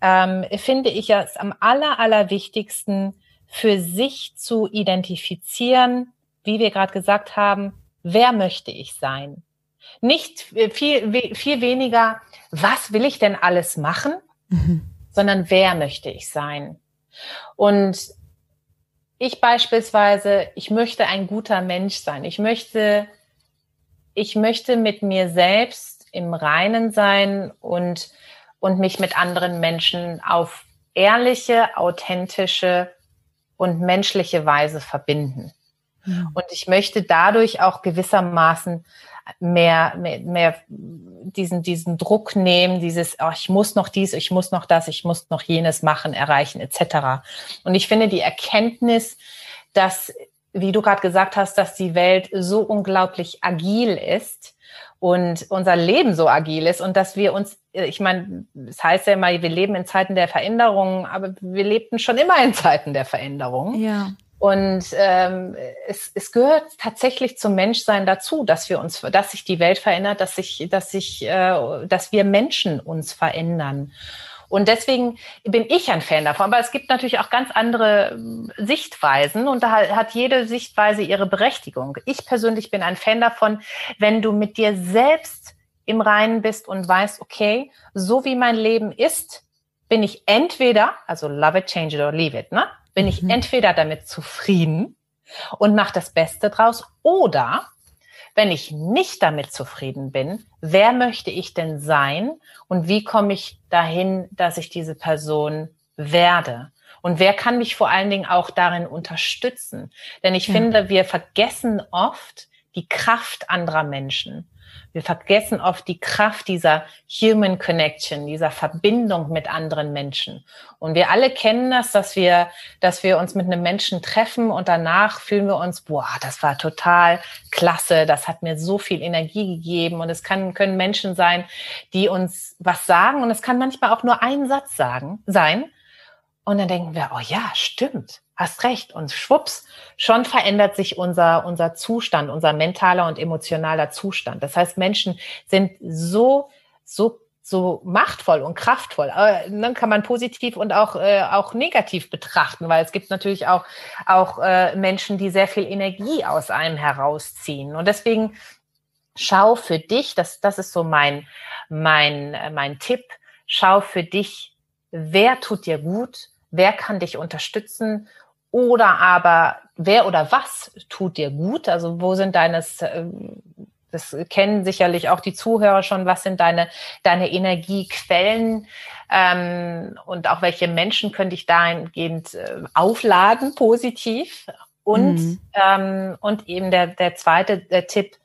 ähm, finde ich es am aller, allerwichtigsten, für sich zu identifizieren, wie wir gerade gesagt haben, wer möchte ich sein? Nicht viel, viel weniger, was will ich denn alles machen, mhm. sondern wer möchte ich sein? Und ich beispielsweise, ich möchte ein guter Mensch sein. Ich möchte, ich möchte mit mir selbst im Reinen sein und, und mich mit anderen Menschen auf ehrliche, authentische und menschliche Weise verbinden. Mhm. Und ich möchte dadurch auch gewissermaßen mehr, mehr, mehr diesen, diesen Druck nehmen, dieses, oh, ich muss noch dies, ich muss noch das, ich muss noch jenes machen, erreichen, etc. Und ich finde die Erkenntnis, dass, wie du gerade gesagt hast, dass die Welt so unglaublich agil ist und unser Leben so agil ist und dass wir uns, ich meine, es das heißt ja immer, wir leben in Zeiten der Veränderung, aber wir lebten schon immer in Zeiten der Veränderung. Ja. Und ähm, es, es gehört tatsächlich zum Menschsein dazu, dass wir uns, dass sich die Welt verändert, dass sich, dass sich, äh, dass wir Menschen uns verändern. Und deswegen bin ich ein Fan davon. Aber es gibt natürlich auch ganz andere ähm, Sichtweisen und da hat jede Sichtweise ihre Berechtigung. Ich persönlich bin ein Fan davon, wenn du mit dir selbst im Reinen bist und weißt, okay, so wie mein Leben ist, bin ich entweder, also love it, change it or leave it, ne? Bin ich mhm. entweder damit zufrieden und mache das Beste draus oder wenn ich nicht damit zufrieden bin, wer möchte ich denn sein und wie komme ich dahin, dass ich diese Person werde? Und wer kann mich vor allen Dingen auch darin unterstützen? Denn ich ja. finde, wir vergessen oft die Kraft anderer Menschen. Wir vergessen oft die Kraft dieser Human Connection, dieser Verbindung mit anderen Menschen. Und wir alle kennen das, dass wir, dass wir uns mit einem Menschen treffen und danach fühlen wir uns, boah, das war total klasse, das hat mir so viel Energie gegeben. Und es kann, können Menschen sein, die uns was sagen und es kann manchmal auch nur ein Satz sagen, sein. Und dann denken wir, oh ja, stimmt hast recht. Und schwupps, schon verändert sich unser, unser Zustand, unser mentaler und emotionaler Zustand. Das heißt, Menschen sind so, so so machtvoll und kraftvoll. Dann kann man positiv und auch äh, auch negativ betrachten, weil es gibt natürlich auch auch äh, Menschen, die sehr viel Energie aus einem herausziehen. Und deswegen schau für dich, das das ist so mein mein äh, mein Tipp. Schau für dich, wer tut dir gut, wer kann dich unterstützen oder aber wer oder was tut dir gut? Also wo sind deine, äh, das kennen sicherlich auch die Zuhörer schon, was sind deine, deine Energiequellen ähm, und auch welche Menschen können dich dahingehend äh, aufladen, positiv. Und, mhm. ähm, und eben der, der zweite der Tipp,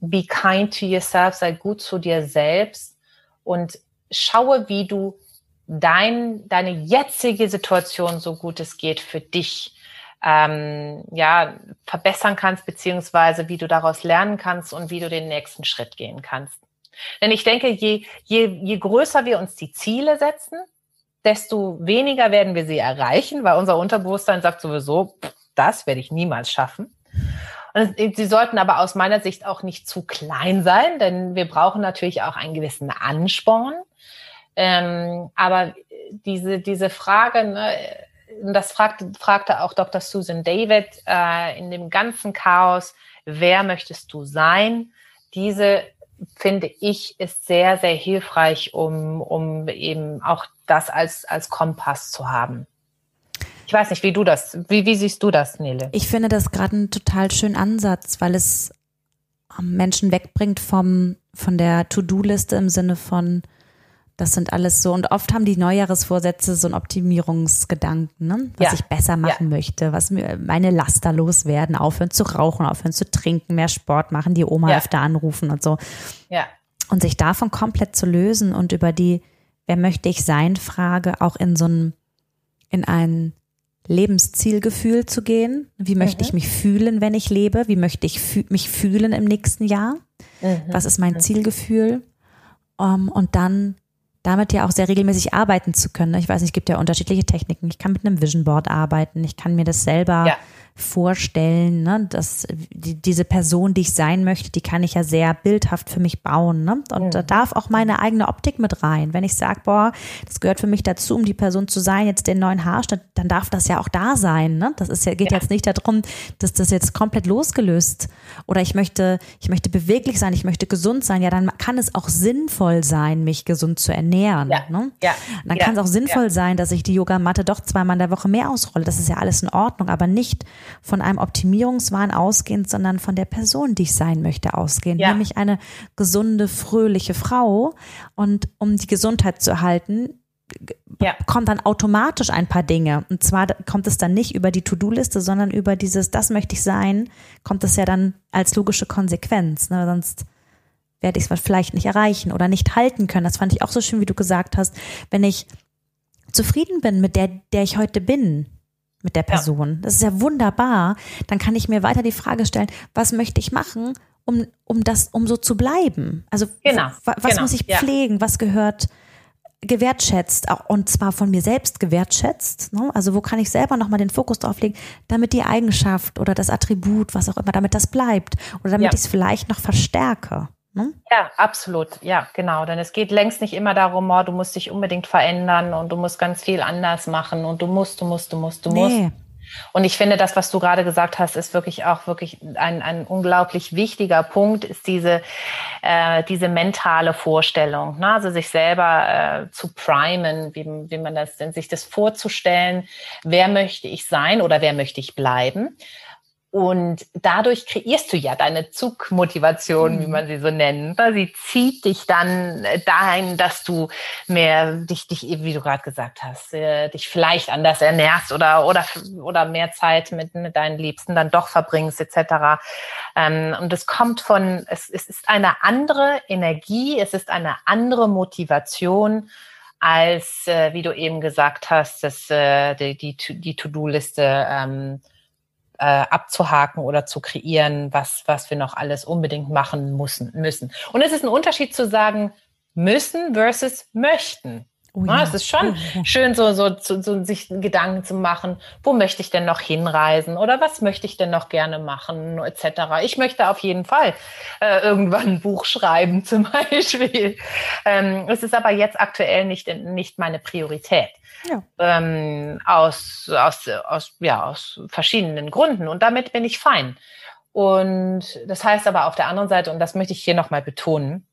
be kind to yourself, sei gut zu dir selbst und schaue, wie du dein, deine jetzige Situation, so gut es geht, für dich ähm, ja, verbessern kannst, beziehungsweise wie du daraus lernen kannst und wie du den nächsten Schritt gehen kannst. Denn ich denke, je, je, je größer wir uns die Ziele setzen, desto weniger werden wir sie erreichen, weil unser Unterbewusstsein sagt sowieso, das werde ich niemals schaffen. Und sie sollten aber aus meiner Sicht auch nicht zu klein sein, denn wir brauchen natürlich auch einen gewissen Ansporn. Ähm, aber diese, diese Frage, ne, das fragte, fragte auch Dr. Susan David äh, in dem ganzen Chaos, wer möchtest du sein? Diese finde ich ist sehr, sehr hilfreich, um, um eben auch das als, als Kompass zu haben. Ich weiß nicht, wie du das, wie, wie siehst du das, Nele? Ich finde das gerade einen total schönen Ansatz, weil es Menschen wegbringt vom, von der To-Do-Liste im Sinne von, Das sind alles so. Und oft haben die Neujahresvorsätze so einen Optimierungsgedanken, ne? was Ja. ich besser machen möchte, was mir meine Laster loswerden, aufhören zu rauchen, aufhören zu trinken, mehr Sport machen, die Oma Ja. öfter anrufen und so. Ja. Und sich davon komplett zu lösen und über die Wer möchte ich sein Frage auch in so ein, in ein Lebenszielgefühl zu gehen. Wie möchte ich mich fühlen, wenn ich lebe? Wie möchte ich fü mich fühlen im nächsten Jahr? Was ist mein Zielgefühl? Um, und dann damit ja auch sehr regelmäßig arbeiten zu können. Ich weiß nicht, es gibt ja unterschiedliche Techniken. Ich kann mit einem Vision Board arbeiten. Ich kann mir das selber Ja. Vorstellen, ne, dass die, diese Person, die ich sein möchte, die kann ich ja sehr bildhaft für mich bauen. Ne? Und da darf auch meine eigene Optik mit rein. Wenn ich sage, boah, das gehört für mich dazu, um die Person zu sein, jetzt den neuen Haarschnitt, dann darf das ja auch da sein. Ne? Das ist ja, geht jetzt nicht darum, dass das jetzt komplett losgelöst oder ich möchte, ich möchte beweglich sein, ich möchte gesund sein. Ja, dann kann es auch sinnvoll sein, mich gesund zu ernähren. Ja. Ne? Ja. Dann Ja. kann es auch sinnvoll sein, dass ich die Yogamatte doch zweimal in der Woche mehr ausrolle. Das ist ja alles in Ordnung, aber nicht von einem Optimierungswahn ausgehend, sondern von der Person, die ich sein möchte, ausgehend. Ja. Nämlich eine gesunde, fröhliche Frau. Und um die Gesundheit zu erhalten, Ja. kommt dann automatisch ein paar Dinge. Und zwar kommt es dann nicht über die To-Do-Liste, sondern über dieses, das möchte ich sein, kommt es ja dann als logische Konsequenz. Ne? Sonst werde ich es vielleicht nicht erreichen oder nicht halten können. Das fand ich auch so schön, wie du gesagt hast. Wenn ich zufrieden bin mit der, der ich heute bin, mit der Person, das ist ja wunderbar, dann kann ich mir weiter die Frage stellen, was möchte ich machen, um, um das, um so zu bleiben? Also Genau, wa- was genau, muss ich ja. pflegen? Was gehört gewertschätzt, auch, und zwar von mir selbst gewertschätzt. Ne? Also wo kann ich selber nochmal den Fokus drauf legen, damit die Eigenschaft oder das Attribut, was auch immer, damit das bleibt oder damit Ja. ich es vielleicht noch verstärke. Ne? Ja, absolut. Ja, genau. Denn es geht längst nicht immer darum, oh, du musst dich unbedingt verändern und du musst ganz viel anders machen und du musst, du musst, du musst, du musst. Nee. Und ich finde, das, was du gerade gesagt hast, ist wirklich auch wirklich ein, ein unglaublich wichtiger Punkt, ist diese, äh, diese mentale Vorstellung, ne? also sich selber äh, zu primen, wie, wie man das denn, sich das vorzustellen, wer möchte ich sein oder wer möchte ich bleiben. Und dadurch kreierst du ja deine Zugmotivation, wie man sie so nennt. Ne? Sie zieht dich dann dahin, dass du mehr dich, dich wie du gerade gesagt hast, äh, dich vielleicht anders ernährst oder oder oder mehr Zeit mit, mit deinen Liebsten dann doch verbringst etc. Ähm, und es kommt von, es, es ist eine andere Energie, es ist eine andere Motivation als, äh, wie du eben gesagt hast, dass äh, die, die, die To-Do-Liste ähm, äh, abzuhaken oder zu kreieren, was, was wir noch alles unbedingt machen müssen, müssen. Und es ist ein Unterschied zu sagen müssen versus möchten. Oh Ja, ja. es ist schon schön, so, so, so, so sich Gedanken zu machen, wo möchte ich denn noch hinreisen oder was möchte ich denn noch gerne machen, etc. Ich möchte auf jeden Fall äh, irgendwann ein Buch schreiben, zum Beispiel. Ähm, es ist aber jetzt aktuell nicht, nicht meine Priorität. Ja. Ähm, aus, aus, aus, ja, aus verschiedenen Gründen. Und damit bin ich fein. Und das heißt aber auf der anderen Seite, und das möchte ich hier nochmal betonen,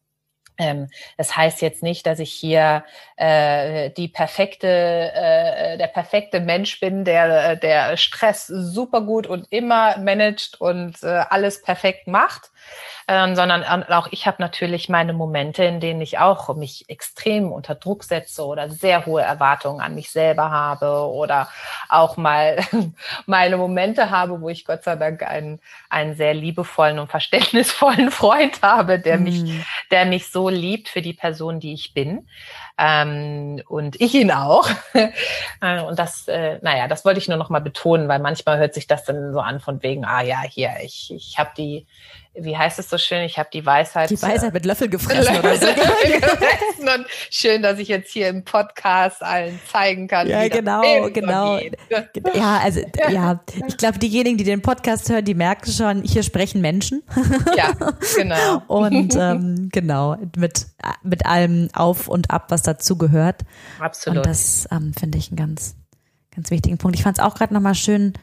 das heißt jetzt nicht, dass ich hier äh, die perfekte, äh, der perfekte Mensch bin, der, der Stress super gut und immer managt und äh, alles perfekt macht, ähm, sondern auch ich habe natürlich meine Momente, in denen ich auch mich extrem unter Druck setze oder sehr hohe Erwartungen an mich selber habe oder auch mal meine Momente habe, wo ich Gott sei Dank einen, einen sehr liebevollen und verständnisvollen Freund habe, der mich, der mich so liebt für die Person, die ich bin. Ähm, und ich ihn auch. Äh, und das, äh, naja, das wollte ich nur noch mal betonen, weil manchmal hört sich das dann so an von wegen, ah ja, hier, ich, ich habe die, wie heißt es so schön, ich habe die Weisheit. Die Weisheit mit Löffel gefressen oder so. gefressen und schön, dass ich jetzt hier im Podcast allen zeigen kann. Ja, genau, genau. geht. Ja, also ja, ich glaube, diejenigen, die den Podcast hören, die merken schon, hier sprechen Menschen. Ja, genau. Und ähm, genau, mit, mit allem Auf und Ab, was dazugehört. Absolut. Und das ähm, finde ich einen ganz, ganz wichtigen Punkt. Ich fand es auch gerade nochmal schön,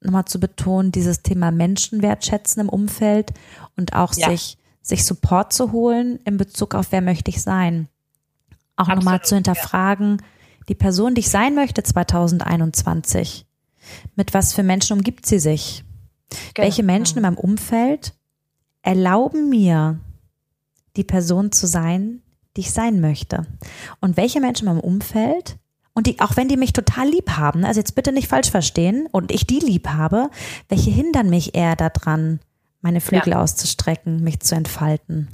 nochmal zu betonen, dieses Thema Menschen wertschätzen im Umfeld und auch Ja. sich, sich Support zu holen in Bezug auf, wer möchte ich sein. Auch nochmal zu hinterfragen, die Person, die ich sein möchte 2021, mit was für Menschen umgibt sie sich? Genau. Welche Menschen in meinem Umfeld erlauben mir, die Person zu sein, die ich sein möchte. Und welche Menschen in meinem Umfeld und die, auch wenn die mich total lieb haben, also jetzt bitte nicht falsch verstehen, und ich die lieb habe, welche hindern mich eher daran, meine Flügel ja. auszustrecken, mich zu entfalten.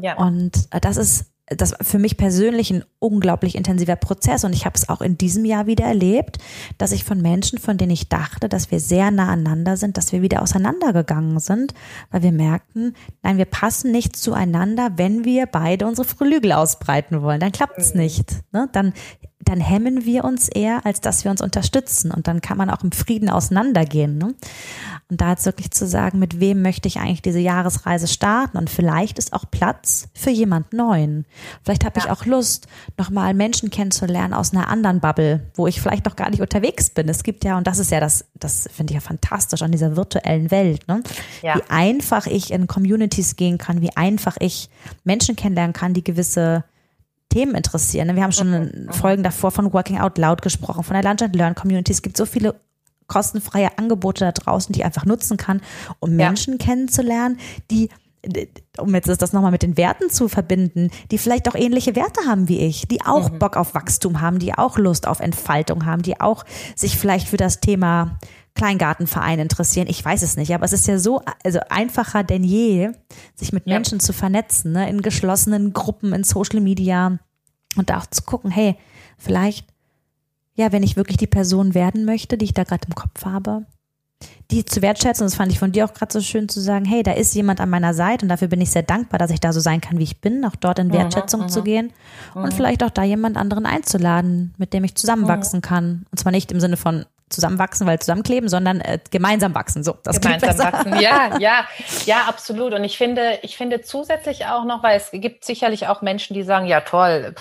Ja. Und äh, das ist das für mich persönlich ein unglaublich intensiver Prozess und ich habe es auch in diesem Jahr wieder erlebt, dass ich von Menschen, von denen ich dachte, dass wir sehr nah aneinander sind, dass wir wieder auseinandergegangen sind, weil wir merkten, nein, wir passen nicht zueinander, wenn wir beide unsere Flügel ausbreiten wollen, dann klappt es mhm. nicht. Ne? Dann dann hemmen wir uns eher, als dass wir uns unterstützen. Und dann kann man auch im Frieden auseinandergehen. Ne? Und da jetzt wirklich zu sagen, mit wem möchte ich eigentlich diese Jahresreise starten? Und vielleicht ist auch Platz für jemand Neuen. Vielleicht habe ja. ich auch Lust, nochmal Menschen kennenzulernen aus einer anderen Bubble, wo ich vielleicht noch gar nicht unterwegs bin. Es gibt ja, und das ist ja das, das finde ich ja fantastisch an dieser virtuellen Welt, ne? Ja. wie einfach ich in Communities gehen kann, wie einfach ich Menschen kennenlernen kann, die gewisse Themen interessieren. Wir haben schon in Folgen davor von Working Out Loud gesprochen, von der Lunch and Learn Community. Es gibt so viele kostenfreie Angebote da draußen, die ich einfach nutzen kann, um Menschen ja. kennenzulernen, die um jetzt das nochmal mit den Werten zu verbinden, die vielleicht auch ähnliche Werte haben wie ich, die auch mhm. Bock auf Wachstum haben, die auch Lust auf Entfaltung haben, die auch sich vielleicht für das Thema Kleingartenverein interessieren. Ich weiß es nicht, aber es ist ja so also einfacher denn je, sich mit ja. Menschen zu vernetzen, ne, in geschlossenen Gruppen, in Social Media und auch zu gucken, hey, vielleicht, ja, wenn ich wirklich die Person werden möchte, die ich da gerade im Kopf habe, die zu wertschätzen. Das fand ich von dir auch gerade so schön zu sagen, hey, da ist jemand an meiner Seite und dafür bin ich sehr dankbar, dass ich da so sein kann, wie ich bin, auch dort in mhm, Wertschätzung mhm, zu gehen mhm. und vielleicht auch da jemand anderen einzuladen, mit dem ich zusammenwachsen mhm. kann. Und zwar nicht im Sinne von zusammenwachsen, weil zusammenkleben, sondern äh, gemeinsam wachsen. So, das gemeinsam wachsen. Ja, ja, ja, absolut. Und ich finde, ich finde zusätzlich auch noch, weil es gibt sicherlich auch Menschen, die sagen, ja toll,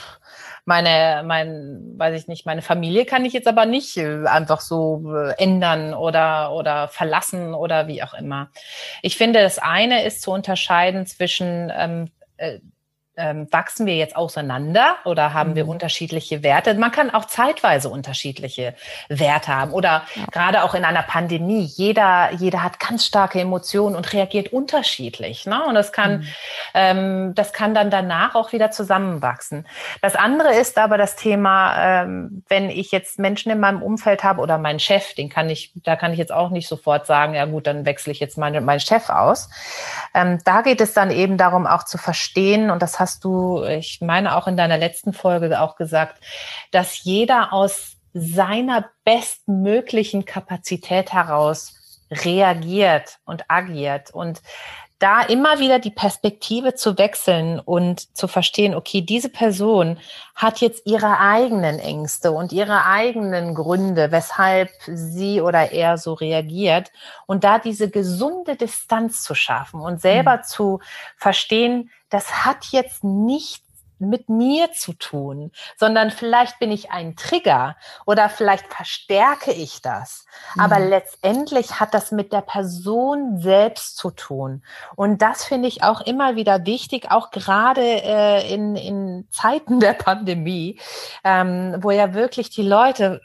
meine, mein, weiß ich nicht, meine Familie kann ich jetzt aber nicht äh, einfach so äh, ändern oder, oder verlassen oder wie auch immer. Ich finde, das eine ist zu unterscheiden zwischen ähm, äh, ähm, wachsen wir jetzt auseinander oder haben mhm. wir unterschiedliche Werte? Man kann auch zeitweise unterschiedliche Werte haben oder ja. gerade auch in einer Pandemie. Jeder, jeder hat ganz starke Emotionen und reagiert unterschiedlich. Ne? Und das kann, mhm. ähm, das kann dann danach auch wieder zusammenwachsen. Das andere ist aber das Thema, ähm, wenn ich jetzt Menschen in meinem Umfeld habe oder meinen Chef, den kann ich, da kann ich jetzt auch nicht sofort sagen, ja gut, dann wechsle ich jetzt meine, meinen Chef aus. Ähm, da geht es dann eben darum, auch zu verstehen und das hast du, ich meine auch in deiner letzten Folge auch gesagt, dass jeder aus seiner bestmöglichen Kapazität heraus reagiert und agiert. Und da immer wieder die Perspektive zu wechseln und zu verstehen, okay, diese Person hat jetzt ihre eigenen Ängste und ihre eigenen Gründe, weshalb sie oder er so reagiert und da diese gesunde Distanz zu schaffen und selber mhm. zu verstehen, das hat jetzt nicht mit mir zu tun, sondern vielleicht bin ich ein Trigger oder vielleicht verstärke ich das. Mhm. Aber letztendlich hat das mit der Person selbst zu tun. Und das finde ich auch immer wieder wichtig, auch gerade äh, in, in Zeiten der Pandemie, ähm, wo ja wirklich die Leute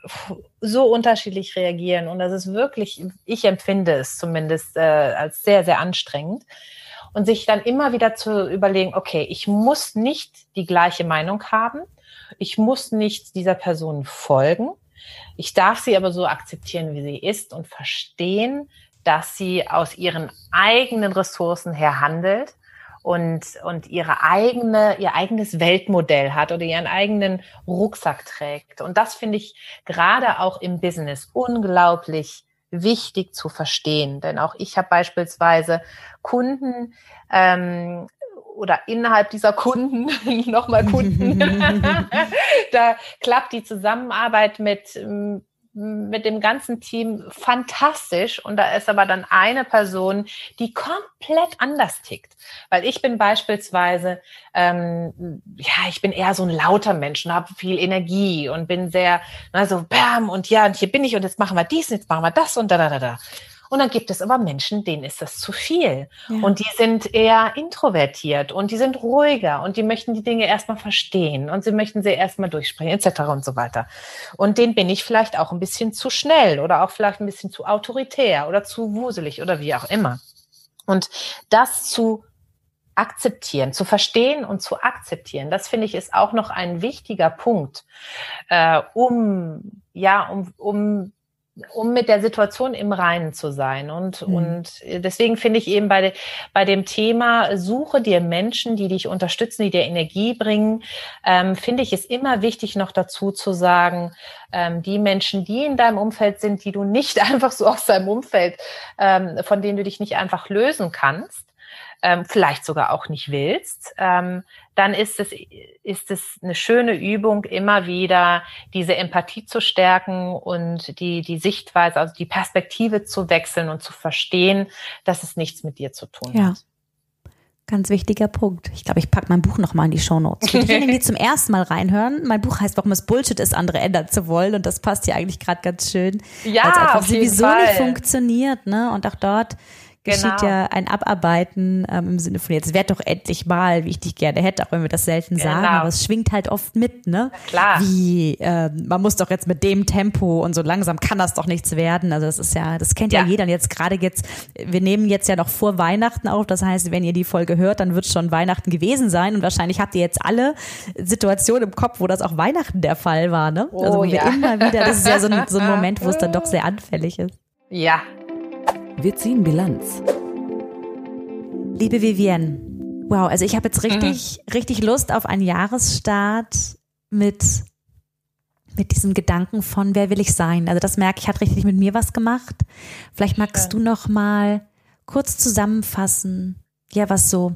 so unterschiedlich reagieren. Und das ist wirklich, ich empfinde es zumindest äh, als sehr, sehr anstrengend und sich dann immer wieder zu überlegen, okay, ich muss nicht die gleiche Meinung haben, ich muss nicht dieser Person folgen, ich darf sie aber so akzeptieren, wie sie ist und verstehen, dass sie aus ihren eigenen Ressourcen her handelt und, und ihre eigene, ihr eigenes Weltmodell hat oder ihren eigenen Rucksack trägt. Und das finde ich gerade auch im Business unglaublich wichtig zu verstehen. Denn auch ich habe beispielsweise Kunden ähm, oder innerhalb dieser Kunden nochmal Kunden. da klappt die Zusammenarbeit mit mit dem ganzen Team fantastisch und da ist aber dann eine Person, die komplett anders tickt. Weil ich bin beispielsweise, ähm, ja, ich bin eher so ein lauter Mensch und habe viel Energie und bin sehr, na, so bam und ja, und hier bin ich und jetzt machen wir dies, und jetzt machen wir das und da, da, da, da. Und dann gibt es aber Menschen, denen ist das zu viel. Ja. Und die sind eher introvertiert und die sind ruhiger und die möchten die Dinge erstmal verstehen und sie möchten sie erstmal durchsprechen, etc. und so weiter. Und denen bin ich vielleicht auch ein bisschen zu schnell oder auch vielleicht ein bisschen zu autoritär oder zu wuselig oder wie auch immer. Und das zu akzeptieren, zu verstehen und zu akzeptieren. Das finde ich ist auch noch ein wichtiger Punkt, äh, um ja, um, um um mit der Situation im Reinen zu sein. Und, mhm. und deswegen finde ich eben bei, bei dem Thema, suche dir Menschen, die dich unterstützen, die dir Energie bringen, ähm, finde ich es immer wichtig, noch dazu zu sagen, ähm, die Menschen, die in deinem Umfeld sind, die du nicht einfach so aus deinem Umfeld, ähm, von denen du dich nicht einfach lösen kannst, ähm, vielleicht sogar auch nicht willst, ähm, dann ist es, ist es eine schöne Übung, immer wieder diese Empathie zu stärken und die, die Sichtweise, also die Perspektive zu wechseln und zu verstehen, dass es nichts mit dir zu tun ja. hat. Ganz wichtiger Punkt. Ich glaube, ich packe mein Buch nochmal in die Shownotes. Für diejenigen, die zum ersten Mal reinhören, mein Buch heißt, warum es Bullshit ist, andere ändern zu wollen. Und das passt hier eigentlich gerade ganz schön. Ja, Weil es einfach sowieso Fall. nicht funktioniert, ne? Und auch dort geschieht Genau. ja ein Abarbeiten ähm, im Sinne von jetzt werd doch endlich mal, wie ich dich gerne hätte, auch wenn wir das selten sagen, Genau. aber es schwingt halt oft mit, ne? Klar. Wie, ähm, man muss doch jetzt mit dem Tempo und so langsam kann das doch nichts werden. Also das ist ja, das kennt ja, Ja. jeder. Und jetzt gerade jetzt, wir nehmen jetzt ja noch vor Weihnachten auf. Das heißt, wenn ihr die Folge hört, dann wird schon Weihnachten gewesen sein. Und wahrscheinlich habt ihr jetzt alle Situationen im Kopf, wo das auch Weihnachten der Fall war, ne? Oh, also wo wir ja. immer wieder, das ist ja so ein, so ein Moment, wo es dann doch sehr anfällig ist. Ja, Wir ziehen Bilanz. Liebe Vivienne, wow, also ich habe jetzt richtig, richtig Lust auf einen Jahresstart mit, mit diesem Gedanken von, wer will ich sein? Also das merke ich, hat richtig mit mir was gemacht. Vielleicht magst du noch mal kurz zusammenfassen, ja, was so,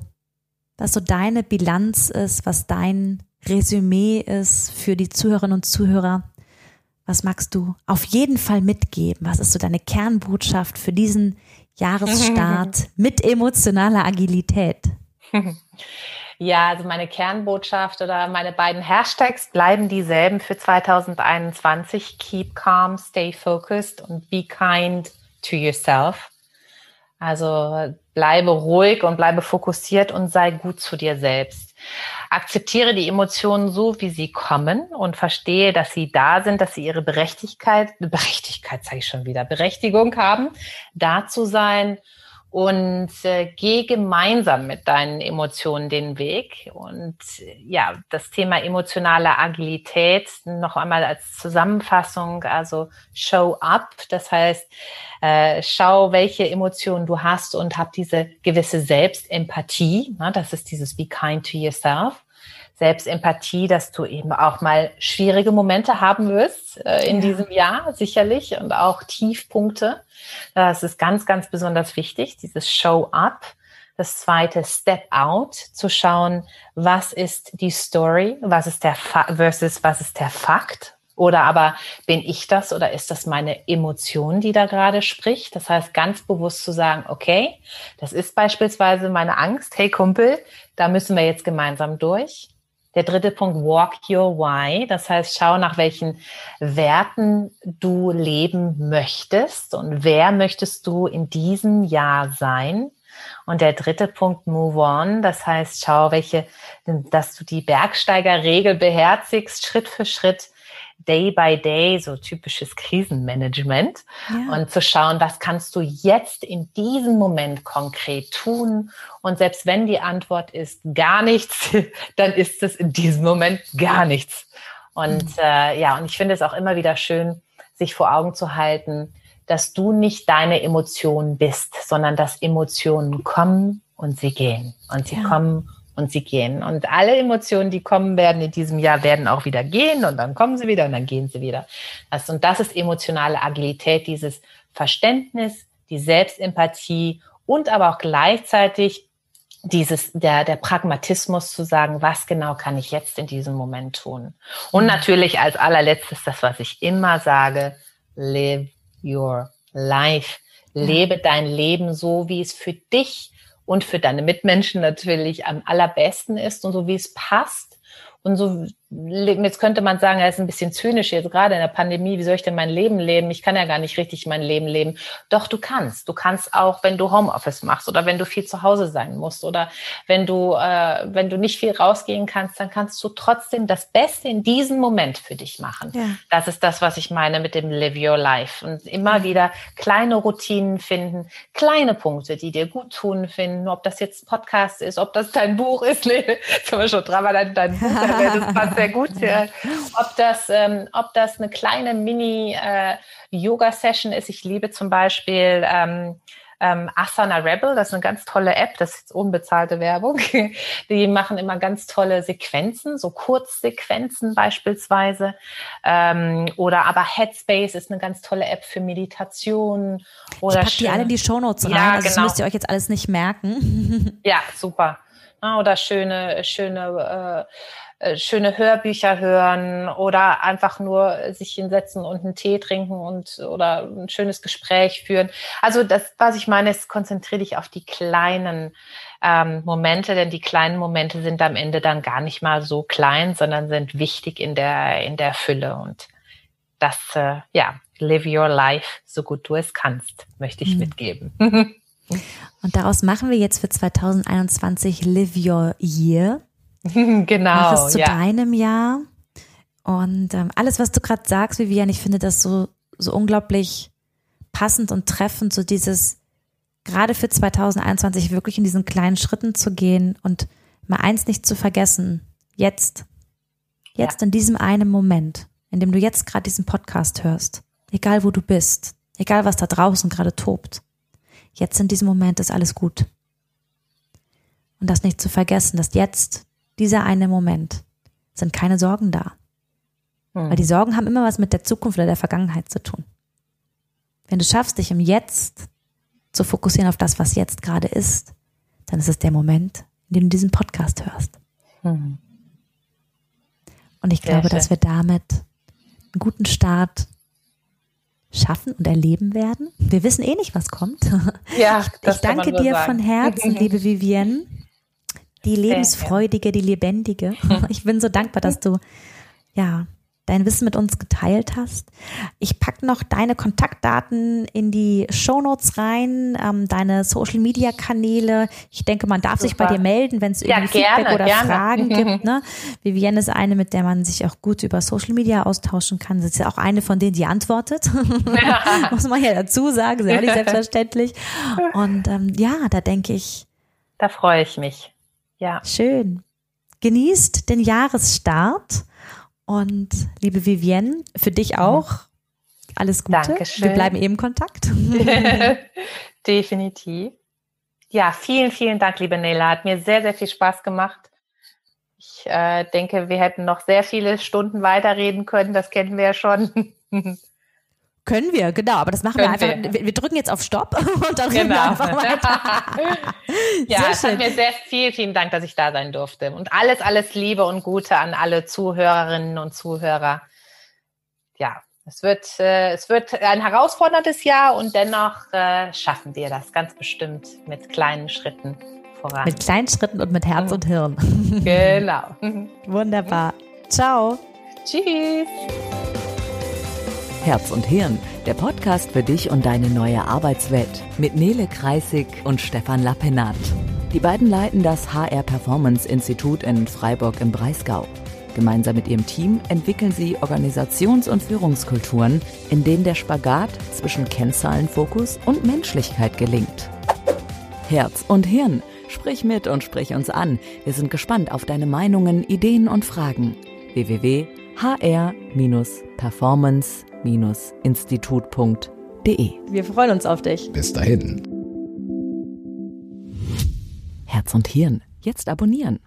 was so deine Bilanz ist, was dein Resümee ist für die Zuhörerinnen und Zuhörer. Was magst du auf jeden Fall mitgeben? Was ist so deine Kernbotschaft für diesen Jahresstart mit emotionaler Agilität? Ja, also meine Kernbotschaft oder meine beiden Hashtags bleiben dieselben für 2021. Keep calm, stay focused und be kind to yourself. Also bleibe ruhig und bleibe fokussiert und sei gut zu dir selbst. Akzeptiere die Emotionen so, wie sie kommen und verstehe, dass sie da sind, dass sie ihre Berechtigkeit, Berechtigkeit sage ich schon wieder, Berechtigung haben, da zu sein und äh, geh gemeinsam mit deinen Emotionen den Weg. Und ja, das Thema emotionale Agilität noch einmal als Zusammenfassung, also show up, das heißt, äh, schau, welche Emotionen du hast und hab diese gewisse Selbstempathie. Ne? Das ist dieses Be kind to yourself. Selbstempathie, dass du eben auch mal schwierige Momente haben wirst äh, in Ja. diesem Jahr, sicherlich, und auch Tiefpunkte. Das ist ganz, ganz besonders wichtig, dieses Show up. Das zweite, Step out, zu schauen, was ist die Story, was ist der Fa versus was ist der Fakt. Oder aber bin ich das oder ist das meine Emotion, die da gerade spricht? Das heißt, ganz bewusst zu sagen, okay, das ist beispielsweise meine Angst. Hey Kumpel, da müssen wir jetzt gemeinsam durch. Der dritte Punkt, walk your why. Das heißt, schau nach welchen Werten du leben möchtest und wer möchtest du in diesem Jahr sein. Und der dritte Punkt, move on. Das heißt, schau, welche, dass du die Bergsteigerregel beherzigst, Schritt für Schritt, day by day, so typisches Krisenmanagement. Ja. Und zu schauen, was kannst du jetzt in diesem Moment konkret tun? Und selbst wenn die Antwort ist gar nichts, dann ist es in diesem Moment gar nichts. Und äh, ja, und ich finde es auch immer wieder schön, sich vor Augen zu halten, dass du nicht deine Emotionen bist, sondern dass Emotionen kommen und sie gehen. Und sie Ja. kommen und sie gehen. Und alle Emotionen, die kommen werden in diesem Jahr, werden auch wieder gehen und dann kommen sie wieder und dann gehen sie wieder. Und das ist emotionale Agilität, dieses Verständnis, die Selbstempathie und aber auch gleichzeitig dieses, der, der Pragmatismus zu sagen, was genau kann ich jetzt in diesem Moment tun? Und natürlich als allerletztes das, was ich immer sage, live your life. Lebe dein Leben so, wie es für dich und für deine Mitmenschen natürlich am allerbesten ist und so wie es passt und so jetzt könnte man sagen, er ist ein bisschen zynisch jetzt gerade in der Pandemie. Wie soll ich denn mein Leben leben? Ich kann ja gar nicht richtig mein Leben leben. Doch du kannst. Du kannst auch, wenn du Homeoffice machst oder wenn du viel zu Hause sein musst oder wenn du, äh, wenn du nicht viel rausgehen kannst, dann kannst du trotzdem das Beste in diesem Moment für dich machen. Ja. Das ist das, was ich meine mit dem Live Your Life und immer ja. wieder kleine Routinen finden, kleine Punkte, die dir gut tun finden. Ob das jetzt Podcast ist, ob das dein Buch ist, nee, sind wir schon dran, dein, dein Buch, das passt sehr gut. Ja. Ob das, ähm, ob das eine kleine Mini-Yoga-Session äh, ist. Ich liebe zum Beispiel ähm, ähm, Asana Rebel, das ist eine ganz tolle App, das ist jetzt unbezahlte Werbung. Die machen immer ganz tolle Sequenzen, so Kurzsequenzen beispielsweise. Ähm, oder aber Headspace ist eine ganz tolle App für Meditation. Oder ich pack die alle in die Shownotes rein, ja, also genau. das müsst ihr euch jetzt alles nicht merken. ja, super. Oder schöne, schöne äh, äh, schöne Hörbücher hören oder einfach nur sich hinsetzen und einen Tee trinken und oder ein schönes Gespräch führen. Also das, was ich meine, ist, konzentriere dich auf die kleinen ähm, Momente, denn die kleinen Momente sind am Ende dann gar nicht mal so klein, sondern sind wichtig in der in der Fülle und das äh, ja live your life so gut du es kannst, möchte ich mhm. mitgeben. und daraus machen wir jetzt für 2021 Live Your Year. genau. Mach es zu ja. deinem Jahr. Und ähm, alles, was du gerade sagst, Vivian, ich finde das so, so unglaublich passend und treffend, so dieses, gerade für 2021 wirklich in diesen kleinen Schritten zu gehen und mal eins nicht zu vergessen. Jetzt. Jetzt ja. in diesem einen Moment, in dem du jetzt gerade diesen Podcast hörst. Egal wo du bist. Egal was da draußen gerade tobt. Jetzt in diesem Moment ist alles gut. Und das nicht zu vergessen, dass jetzt dieser eine Moment, sind keine Sorgen da. Hm. Weil die Sorgen haben immer was mit der Zukunft oder der Vergangenheit zu tun. Wenn du schaffst, dich im Jetzt zu fokussieren auf das, was jetzt gerade ist, dann ist es der Moment, in dem du diesen Podcast hörst. Hm. Und ich glaube, dass wir damit einen guten Start schaffen und erleben werden. Wir wissen eh nicht, was kommt. Ja, ich danke dir sagen. von Herzen, liebe Vivienne, die lebensfreudige, die lebendige. Ich bin so dankbar, dass du ja dein Wissen mit uns geteilt hast. Ich pack noch deine Kontaktdaten in die Shownotes rein, ähm, deine Social Media Kanäle. Ich denke, man darf Super. sich bei dir melden, wenn es irgendwie ja, Feedback oder gerne. Fragen gibt. Ne? Vivienne ist eine, mit der man sich auch gut über Social Media austauschen kann. Sie ist ja auch eine von denen, die antwortet. Ja. Muss man ja dazu sagen, sehr nicht selbstverständlich. Und ähm, ja, da denke ich. Da freue ich mich. Ja. Schön. Genießt den Jahresstart und liebe Vivienne, für dich auch alles Gute. Dankeschön. Wir bleiben eben in Kontakt. Definitiv. Ja, vielen, vielen Dank, liebe Nela. Hat mir sehr, sehr viel Spaß gemacht. Ich äh, denke, wir hätten noch sehr viele Stunden weiterreden können. Das kennen wir ja schon. Können wir, genau, aber das machen Können wir einfach. Wir. wir. drücken jetzt auf Stopp und dann reden wir genau. einfach weiter. ja, sehr es hat mir sehr viel, vielen Dank, dass ich da sein durfte. Und alles, alles Liebe und Gute an alle Zuhörerinnen und Zuhörer. Ja, es wird, äh, es wird ein herausforderndes Jahr und dennoch äh, schaffen wir das ganz bestimmt mit kleinen Schritten voran. Mit kleinen Schritten und mit Herz und Hirn. Genau. Wunderbar. Ciao. Tschüss. Herz und Hirn, der Podcast für dich und deine neue Arbeitswelt mit Nele Kreisig und Stefan Lappenat. Die beiden leiten das HR Performance Institut in Freiburg im Breisgau. Gemeinsam mit ihrem Team entwickeln sie Organisations- und Führungskulturen, in denen der Spagat zwischen Kennzahlenfokus und Menschlichkeit gelingt. Herz und Hirn, sprich mit und sprich uns an. Wir sind gespannt auf deine Meinungen, Ideen und Fragen. www.hr-performance.de institut.de. Wir freuen uns auf dich. Bis dahin. Herz und Hirn, jetzt abonnieren.